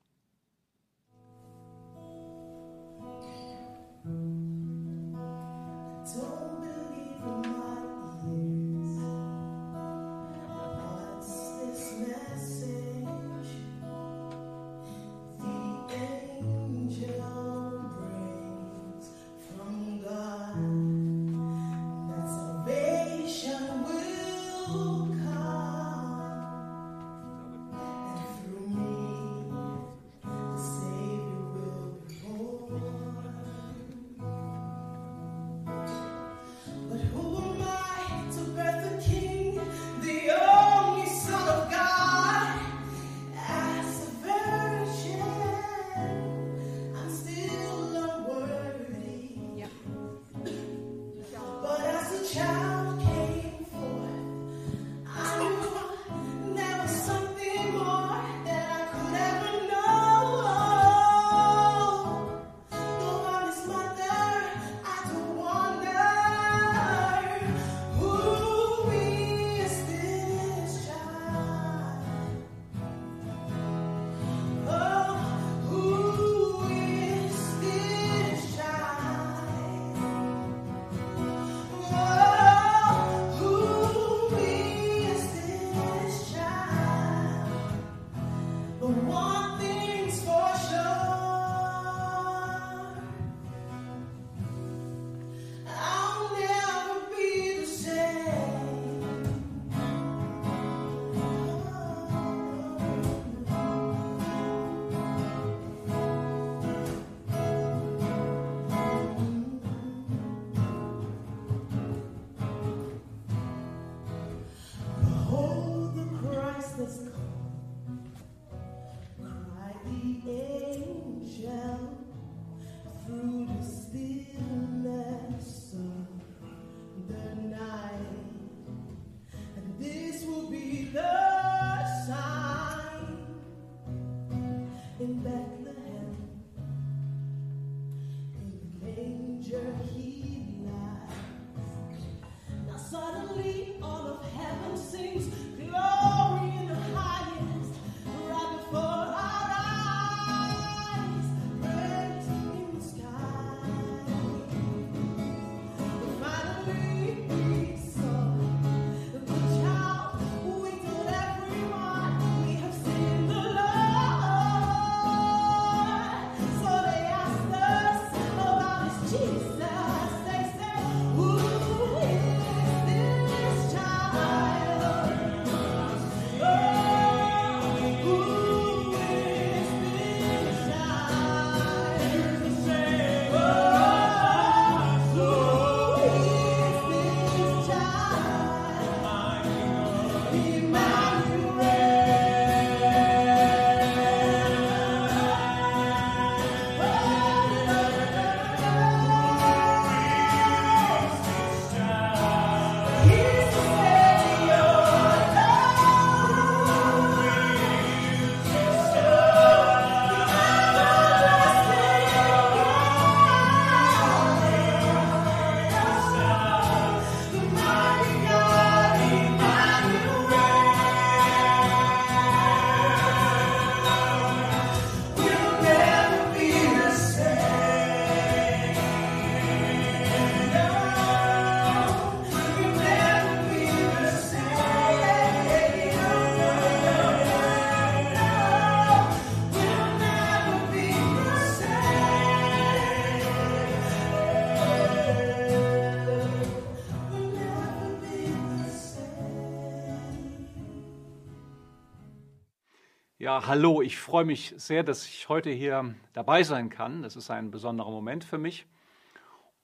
Ja, hallo, ich freue mich sehr, dass ich heute hier dabei sein kann. Das ist ein besonderer Moment für mich.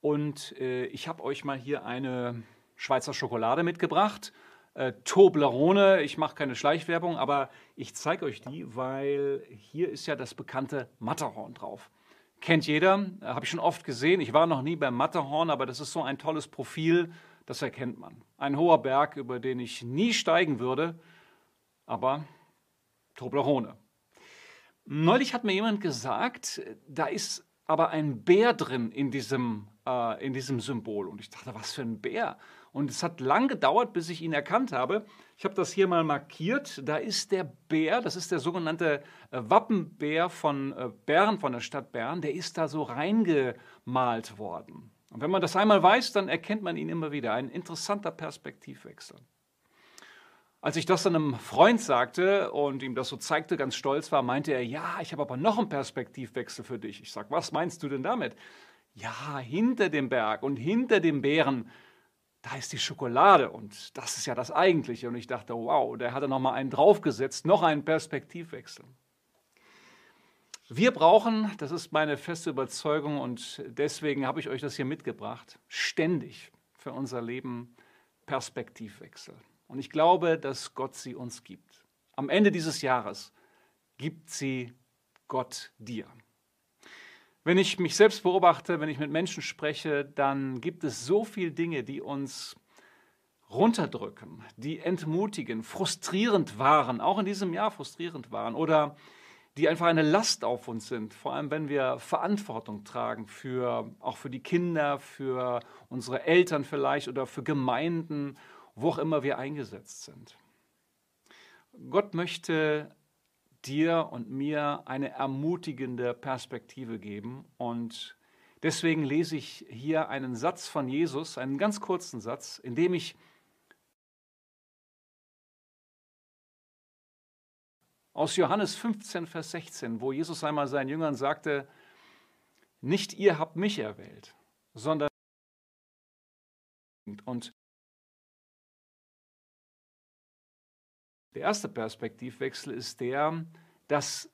Und äh, ich habe euch mal hier eine Schweizer Schokolade mitgebracht. Äh, Toblerone, ich mache keine Schleichwerbung, aber ich zeige euch die, weil hier ist ja das bekannte Matterhorn drauf. Kennt jeder, habe ich schon oft gesehen. Ich war noch nie beim Matterhorn, aber das ist so ein tolles Profil, das erkennt man. Ein hoher Berg, über den ich nie steigen würde, aber Toblerone. Neulich hat mir jemand gesagt, da ist aber ein Bär drin in diesem, äh, in diesem Symbol. Und ich dachte, was für ein Bär? Und es hat lang gedauert, bis ich ihn erkannt habe. Ich habe das hier mal markiert. Da ist der Bär, das ist der sogenannte äh, Wappenbär von äh, Bern, von der Stadt Bern. Der ist da so reingemalt worden. Und wenn man das einmal weiß, dann erkennt man ihn immer wieder. Ein interessanter Perspektivwechsel. Als ich das dann einem Freund sagte und ihm das so zeigte, ganz stolz war, meinte er, ja, ich habe aber noch einen Perspektivwechsel für dich. Ich sage, was meinst du denn damit? Ja, hinter dem Berg und hinter dem Bären, da ist die Schokolade und das ist ja das Eigentliche. Und ich dachte, wow, der hat da nochmal einen draufgesetzt, noch einen Perspektivwechsel. Wir brauchen, das ist meine feste Überzeugung und deswegen habe ich euch das hier mitgebracht, ständig für unser Leben Perspektivwechsel. Und ich glaube, dass Gott sie uns gibt. Am Ende dieses Jahres gibt sie Gott dir. Wenn ich mich selbst beobachte, wenn ich mit Menschen spreche, dann gibt es so viele Dinge, die uns runterdrücken, die entmutigen, frustrierend waren, auch in diesem Jahr frustrierend waren oder die einfach eine Last auf uns sind, vor allem wenn wir Verantwortung tragen für auch für die Kinder, für unsere Eltern vielleicht oder für Gemeinden wo auch immer wir eingesetzt sind. Gott möchte dir und mir eine ermutigende Perspektive geben und deswegen lese ich hier einen Satz von Jesus, einen ganz kurzen Satz, in dem ich aus Johannes 15, Vers 16, wo Jesus einmal seinen Jüngern sagte, nicht ihr habt mich erwählt, sondern und Der erste Perspektivwechsel ist der, dass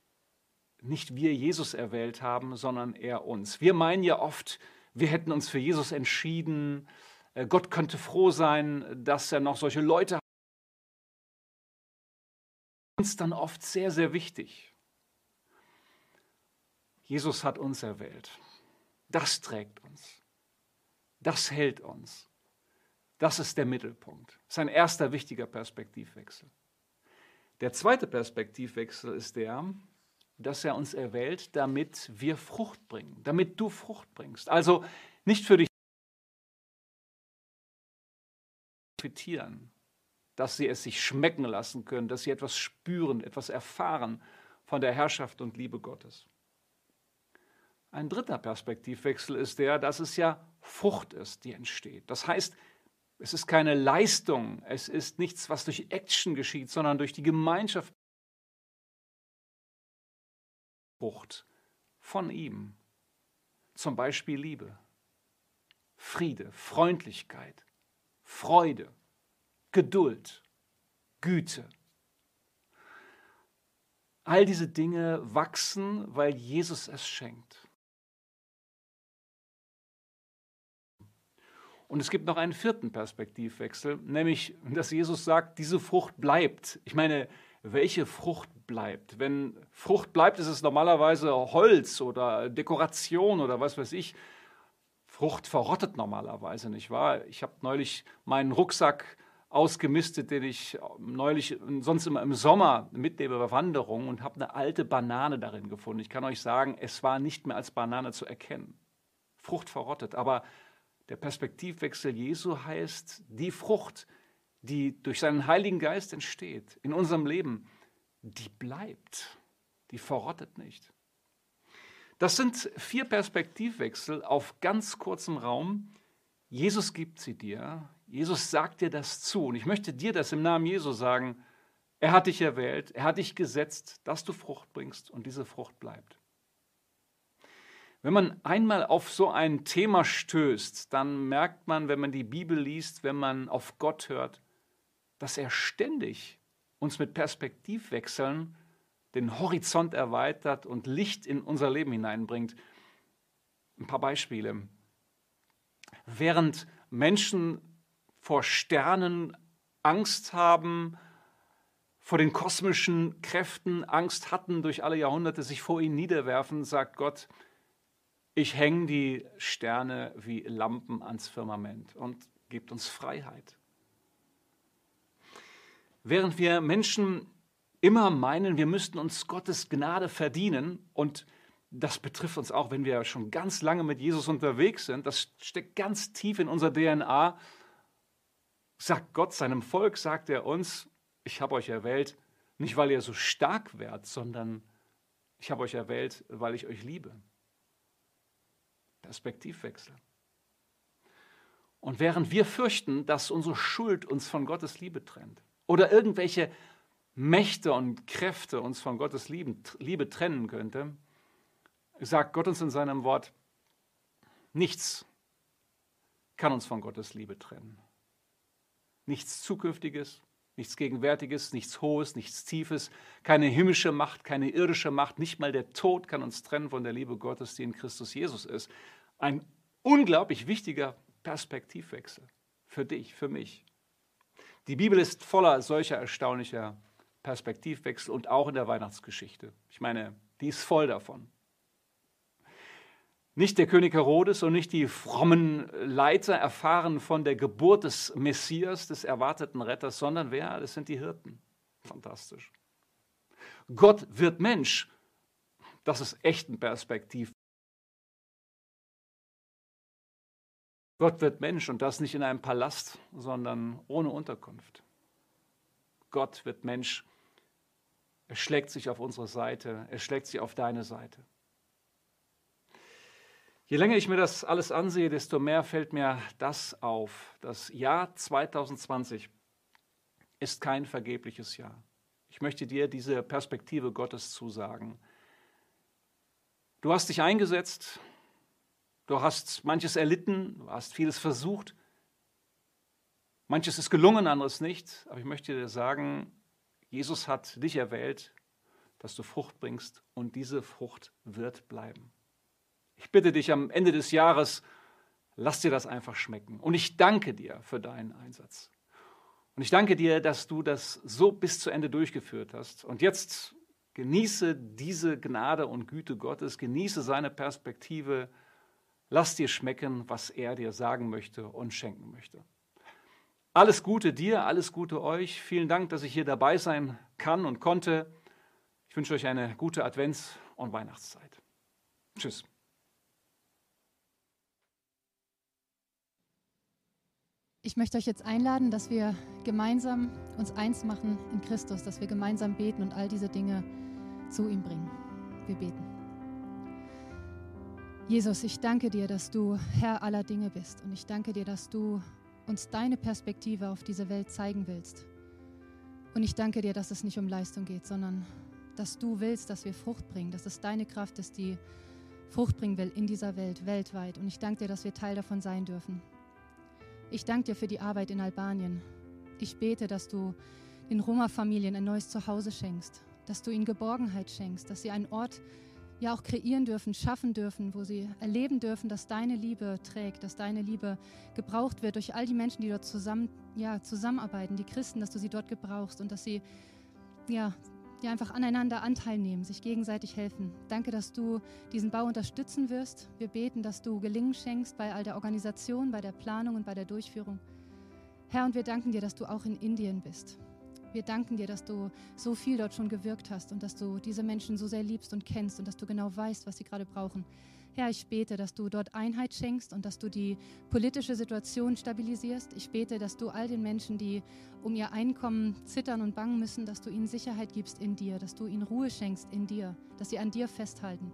nicht wir Jesus erwählt haben, sondern er uns. Wir meinen ja oft, wir hätten uns für Jesus entschieden. Äh, Gott könnte froh sein, dass er noch solche Leute hat. Uns dann oft sehr, sehr wichtig. Jesus hat uns erwählt. Das trägt uns. Das hält uns. Das ist der Mittelpunkt. Das ist ein erster wichtiger Perspektivwechsel. Der zweite Perspektivwechsel ist der, dass er uns erwählt, damit wir Frucht bringen, damit du Frucht bringst. Also nicht für dich profitieren, dass sie es sich schmecken lassen können, dass sie etwas spüren, etwas erfahren von der Herrschaft und Liebe Gottes. Ein dritter Perspektivwechsel ist der, dass es ja Frucht ist, die entsteht. Das heißt, es ist keine Leistung, es ist nichts, was durch Action geschieht, sondern durch die Gemeinschaft von ihm. Zum Beispiel Liebe, Friede, Freundlichkeit, Freude, Geduld, Güte. All diese Dinge wachsen, weil Jesus es schenkt. Und es gibt noch einen vierten Perspektivwechsel, nämlich, dass Jesus sagt, diese Frucht bleibt. Ich meine, welche Frucht bleibt? Wenn Frucht bleibt, ist es normalerweise Holz oder Dekoration oder was weiß ich. Frucht verrottet normalerweise, nicht wahr? Ich habe neulich meinen Rucksack ausgemistet, den ich neulich sonst immer im Sommer mitnehme bei Wanderungen und habe eine alte Banane darin gefunden. Ich kann euch sagen, es war nicht mehr als Banane zu erkennen. Frucht verrottet, aber der Perspektivwechsel Jesu heißt, die Frucht, die durch seinen Heiligen Geist entsteht in unserem Leben, die bleibt, die verrottet nicht. Das sind vier Perspektivwechsel auf ganz kurzem Raum. Jesus gibt sie dir. Jesus sagt dir das zu. Und ich möchte dir das im Namen Jesu sagen. Er hat dich erwählt, er hat dich gesetzt, dass du Frucht bringst und diese Frucht bleibt. Wenn man einmal auf so ein Thema stößt, dann merkt man, wenn man die Bibel liest, wenn man auf Gott hört, dass er ständig uns mit Perspektivwechseln den Horizont erweitert und Licht in unser Leben hineinbringt. Ein paar Beispiele. Während Menschen vor Sternen Angst haben, vor den kosmischen Kräften Angst hatten, durch alle Jahrhunderte sich vor ihnen niederwerfen, sagt Gott, ich hänge die Sterne wie Lampen ans Firmament und gibt uns Freiheit. Während wir Menschen immer meinen, wir müssten uns Gottes Gnade verdienen und das betrifft uns auch, wenn wir schon ganz lange mit Jesus unterwegs sind, das steckt ganz tief in unserer DNA, sagt Gott seinem Volk, sagt er uns, ich habe euch erwählt, nicht weil ihr so stark wärt, sondern ich habe euch erwählt, weil ich euch liebe. Perspektivwechsel. Und während wir fürchten, dass unsere Schuld uns von Gottes Liebe trennt oder irgendwelche Mächte und Kräfte uns von Gottes Liebe trennen könnte, sagt Gott uns in seinem Wort, nichts kann uns von Gottes Liebe trennen. Nichts Zukünftiges, nichts Gegenwärtiges, nichts Hohes, nichts Tiefes, keine himmlische Macht, keine irdische Macht, nicht mal der Tod kann uns trennen von der Liebe Gottes, die in Christus Jesus ist. Ein unglaublich wichtiger Perspektivwechsel für dich, für mich. Die Bibel ist voller solcher erstaunlicher Perspektivwechsel und auch in der Weihnachtsgeschichte. Ich meine, die ist voll davon. Nicht der König Herodes und nicht die frommen Leiter erfahren von der Geburt des Messias, des erwarteten Retters, sondern wer? Das sind die Hirten. Fantastisch. Gott wird Mensch. Das ist echt ein Perspektiv. Gott wird Mensch und das nicht in einem Palast, sondern ohne Unterkunft. Gott wird Mensch. Er schlägt sich auf unsere Seite, er schlägt sich auf deine Seite. Je länger ich mir das alles ansehe, desto mehr fällt mir das auf. Das Jahr 2020 ist kein vergebliches Jahr. Ich möchte dir diese Perspektive Gottes zusagen. Du hast dich eingesetzt, Du hast manches erlitten, du hast vieles versucht. Manches ist gelungen, anderes nicht. Aber ich möchte dir sagen, Jesus hat dich erwählt, dass du Frucht bringst und diese Frucht wird bleiben. Ich bitte dich am Ende des Jahres, lass dir das einfach schmecken. Und ich danke dir für deinen Einsatz. Und ich danke dir, dass du das so bis zu Ende durchgeführt hast. Und jetzt genieße diese Gnade und Güte Gottes, genieße seine Perspektive Lass dir schmecken, was er dir sagen möchte und schenken möchte. Alles Gute dir, alles Gute euch. Vielen Dank, dass ich hier dabei sein kann und konnte. Ich wünsche euch eine gute Advents- und Weihnachtszeit. Tschüss. Ich möchte euch jetzt einladen, dass wir gemeinsam uns eins machen in Christus, dass wir gemeinsam beten und all diese Dinge zu ihm bringen. Wir beten. Jesus, ich danke dir, dass du Herr aller Dinge bist und ich danke dir, dass du uns deine Perspektive auf diese Welt zeigen willst. Und ich danke dir, dass es nicht um Leistung geht, sondern dass du willst, dass wir Frucht bringen, dass es deine Kraft ist, die Frucht bringen will in dieser Welt, weltweit. Und ich danke dir, dass wir Teil davon sein dürfen. Ich danke dir für die Arbeit in Albanien. Ich bete, dass du den Roma-Familien ein neues Zuhause schenkst, dass du ihnen Geborgenheit schenkst, dass sie einen Ort ja auch kreieren dürfen, schaffen dürfen, wo sie erleben dürfen, dass deine Liebe trägt, dass deine Liebe gebraucht wird durch all die Menschen, die dort zusammen, ja, zusammenarbeiten, die Christen, dass du sie dort gebrauchst und dass sie ja, ja einfach aneinander Anteil nehmen, sich gegenseitig helfen. Danke, dass du diesen Bau unterstützen wirst. Wir beten, dass du Gelingen schenkst bei all der Organisation, bei der Planung und bei der Durchführung. Herr, und wir danken dir, dass du auch in Indien bist. Wir danken dir, dass du so viel dort schon gewirkt hast und dass du diese Menschen so sehr liebst und kennst und dass du genau weißt, was sie gerade brauchen. Herr, ich bete, dass du dort Einheit schenkst und dass du die politische Situation stabilisierst. Ich bete, dass du all den Menschen, die um ihr Einkommen zittern und bangen müssen, dass du ihnen Sicherheit gibst in dir, dass du ihnen Ruhe schenkst in dir, dass sie an dir festhalten.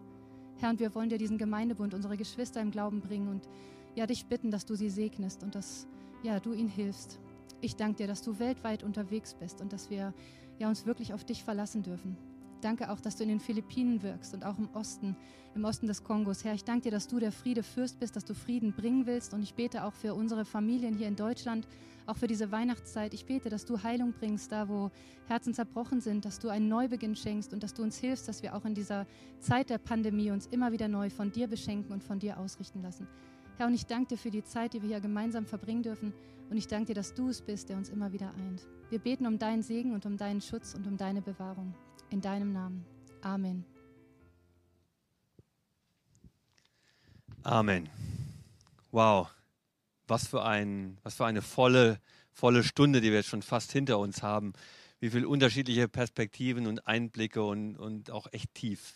Herr, und wir wollen dir diesen Gemeindebund, unsere Geschwister im Glauben bringen und ja, dich bitten, dass du sie segnest und dass ja, du ihnen hilfst. Ich danke dir, dass du weltweit unterwegs bist und dass wir ja, uns wirklich auf dich verlassen dürfen. Danke auch, dass du in den Philippinen wirkst und auch im Osten, im Osten des Kongos. Herr, ich danke dir, dass du der Friedefürst bist, dass du Frieden bringen willst. Und ich bete auch für unsere Familien hier in Deutschland, auch für diese Weihnachtszeit. Ich bete, dass du Heilung bringst, da wo Herzen zerbrochen sind, dass du einen Neubeginn schenkst und dass du uns hilfst, dass wir auch in dieser Zeit der Pandemie uns immer wieder neu von dir beschenken und von dir ausrichten lassen. Herr, und ich danke dir für die Zeit, die wir hier gemeinsam verbringen dürfen. Und ich danke dir, dass du es bist, der uns immer wieder eint. Wir beten um deinen Segen und um deinen Schutz und um deine Bewahrung. In deinem Namen. Amen. Amen. Wow. Was für, ein, was für eine volle, volle Stunde, die wir jetzt schon fast hinter uns haben. Wie viele unterschiedliche Perspektiven und Einblicke und, und auch echt tief.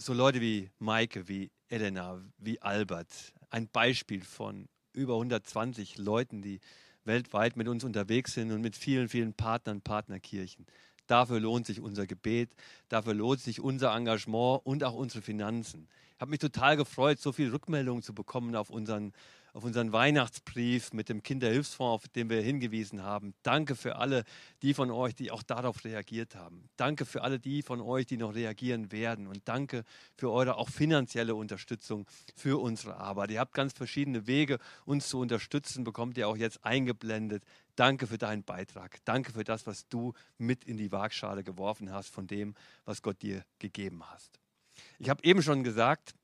So Leute wie Maike, wie Elena, wie Albert. Ein Beispiel von über 120 Leuten, die weltweit mit uns unterwegs sind und mit vielen, vielen Partnern, Partnerkirchen. Dafür lohnt sich unser Gebet, dafür lohnt sich unser Engagement und auch unsere Finanzen. Ich habe mich total gefreut, so viele Rückmeldungen zu bekommen auf unseren auf unseren Weihnachtsbrief mit dem Kinderhilfsfonds, auf den wir hingewiesen haben. Danke für alle die von euch, die auch darauf reagiert haben. Danke für alle die von euch, die noch reagieren werden. Und danke für eure auch finanzielle Unterstützung für unsere Arbeit. Ihr habt ganz verschiedene Wege, uns zu unterstützen, bekommt ihr auch jetzt eingeblendet. Danke für deinen Beitrag. Danke für das, was du mit in die Waagschale geworfen hast von dem, was Gott dir gegeben hast. Ich habe eben schon gesagt,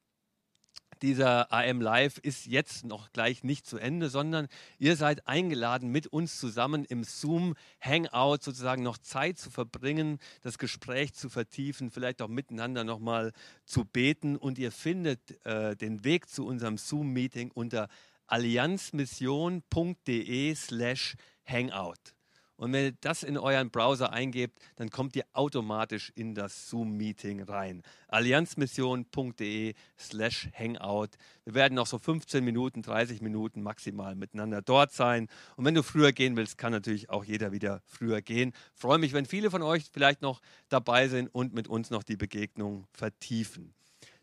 dieser AM Live ist jetzt noch gleich nicht zu Ende, sondern ihr seid eingeladen, mit uns zusammen im Zoom Hangout sozusagen noch Zeit zu verbringen, das Gespräch zu vertiefen, vielleicht auch miteinander nochmal zu beten. Und ihr findet äh, den Weg zu unserem Zoom-Meeting unter allianzmission.de slash hangout. Und wenn ihr das in euren Browser eingebt, dann kommt ihr automatisch in das Zoom-Meeting rein. allianzmission.de slash hangout. Wir werden noch so 15 Minuten, 30 Minuten maximal miteinander dort sein. Und wenn du früher gehen willst, kann natürlich auch jeder wieder früher gehen. Freue mich, wenn viele von euch vielleicht noch dabei sind und mit uns noch die Begegnung vertiefen.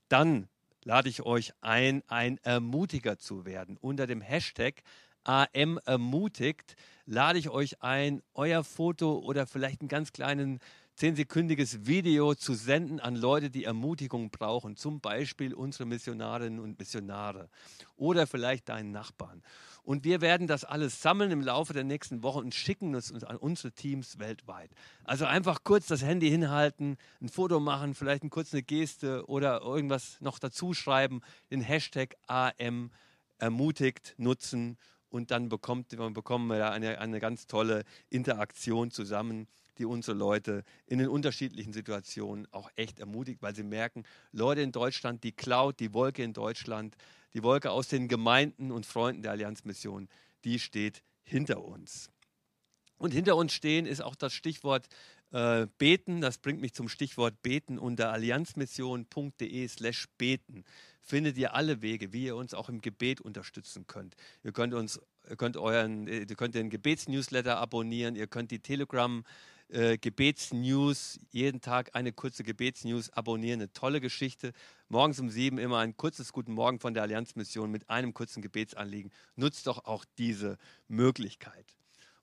Dann lade ich euch ein, ein Ermutiger zu werden unter dem Hashtag AM ermutigt, lade ich euch ein, euer Foto oder vielleicht einen ganz kleinen zehnsekündiges Video zu senden an Leute, die Ermutigung brauchen, zum Beispiel unsere Missionarinnen und Missionare oder vielleicht deinen Nachbarn. Und wir werden das alles sammeln im Laufe der nächsten Wochen und schicken es an unsere Teams weltweit. Also einfach kurz das Handy hinhalten, ein Foto machen, vielleicht eine kurze Geste oder irgendwas noch dazu schreiben, den Hashtag AM ermutigt nutzen und dann bekommt, bekommen wir da eine, eine ganz tolle Interaktion zusammen, die unsere Leute in den unterschiedlichen Situationen auch echt ermutigt, weil sie merken, Leute in Deutschland, die Cloud, die Wolke in Deutschland, die Wolke aus den Gemeinden und Freunden der Allianzmission, die steht hinter uns. Und hinter uns stehen ist auch das Stichwort äh, beten. Das bringt mich zum Stichwort beten unter allianzmission.de slash beten. Findet ihr alle Wege, wie ihr uns auch im Gebet unterstützen könnt. Ihr könnt uns, ihr könnt euren, ihr könnt den Gebetsnewsletter abonnieren, ihr könnt die Telegram äh, Gebetsnews, jeden Tag eine kurze Gebetsnews abonnieren. Eine tolle Geschichte. Morgens um sieben immer ein kurzes Guten Morgen von der Allianzmission mit einem kurzen Gebetsanliegen. Nutzt doch auch diese Möglichkeit.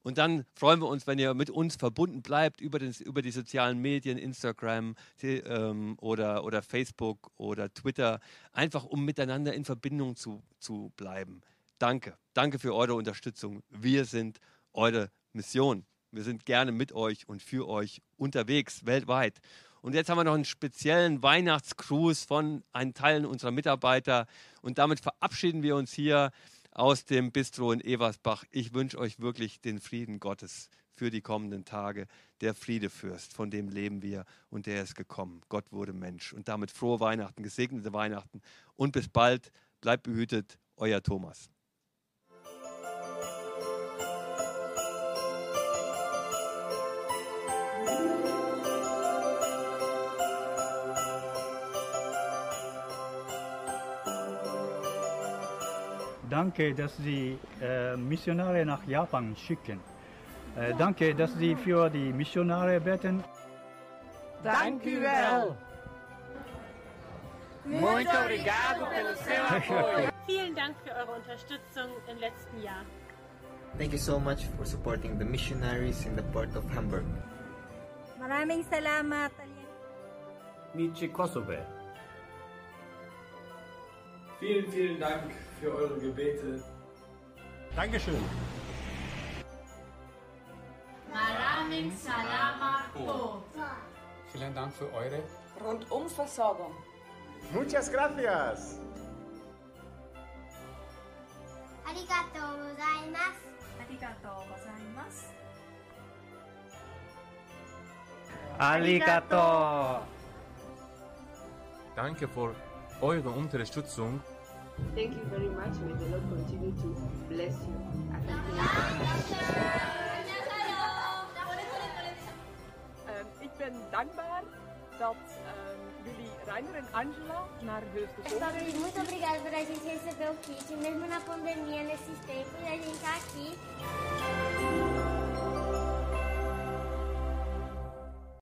Und dann freuen wir uns, wenn ihr mit uns verbunden bleibt über, den, über die sozialen Medien, Instagram die, ähm, oder, oder Facebook oder Twitter, einfach um miteinander in Verbindung zu, zu bleiben. Danke. Danke für eure Unterstützung. Wir sind eure Mission. Wir sind gerne mit euch und für euch unterwegs, weltweit. Und jetzt haben wir noch einen speziellen Weihnachtscruise von einem Teil unserer Mitarbeiter. Und damit verabschieden wir uns hier aus dem Bistro in Eversbach. Ich wünsche euch wirklich den Frieden Gottes für die kommenden Tage. Der Friedefürst, von dem leben wir und der ist gekommen. Gott wurde Mensch. Und damit frohe Weihnachten, gesegnete Weihnachten und bis bald. Bleibt behütet, euer Thomas. Danke, dass Sie äh, Missionare nach Japan schicken. Äh, danke, dass Sie für die Missionare beten. Danke well. Muito obrigado pelo seu apoio. Vielen Dank für eure Unterstützung im letzten Jahr. Thank you so much for supporting the missionaries in the port of Hamburg. Maraming salamat. Michi Kosobe. Vielen, vielen Dank für eure Gebete. Dankeschön. Maraming salamat po. Vielen Dank für eure Rundumversorgung. Muchas gracias. Arigatou gozaimasu. Arigatou gozaimasu. Arigato. Danke für eure Unterstützung. Thank you very much. May the Lord continue to bless you. Um, ik ben dankbaar dat um, jullie Rainer en Angela naar de Pastor Luiz, muito obrigada por a gente receber o kit, mesmo na pandemia, nesses tempos, a gente tá aqui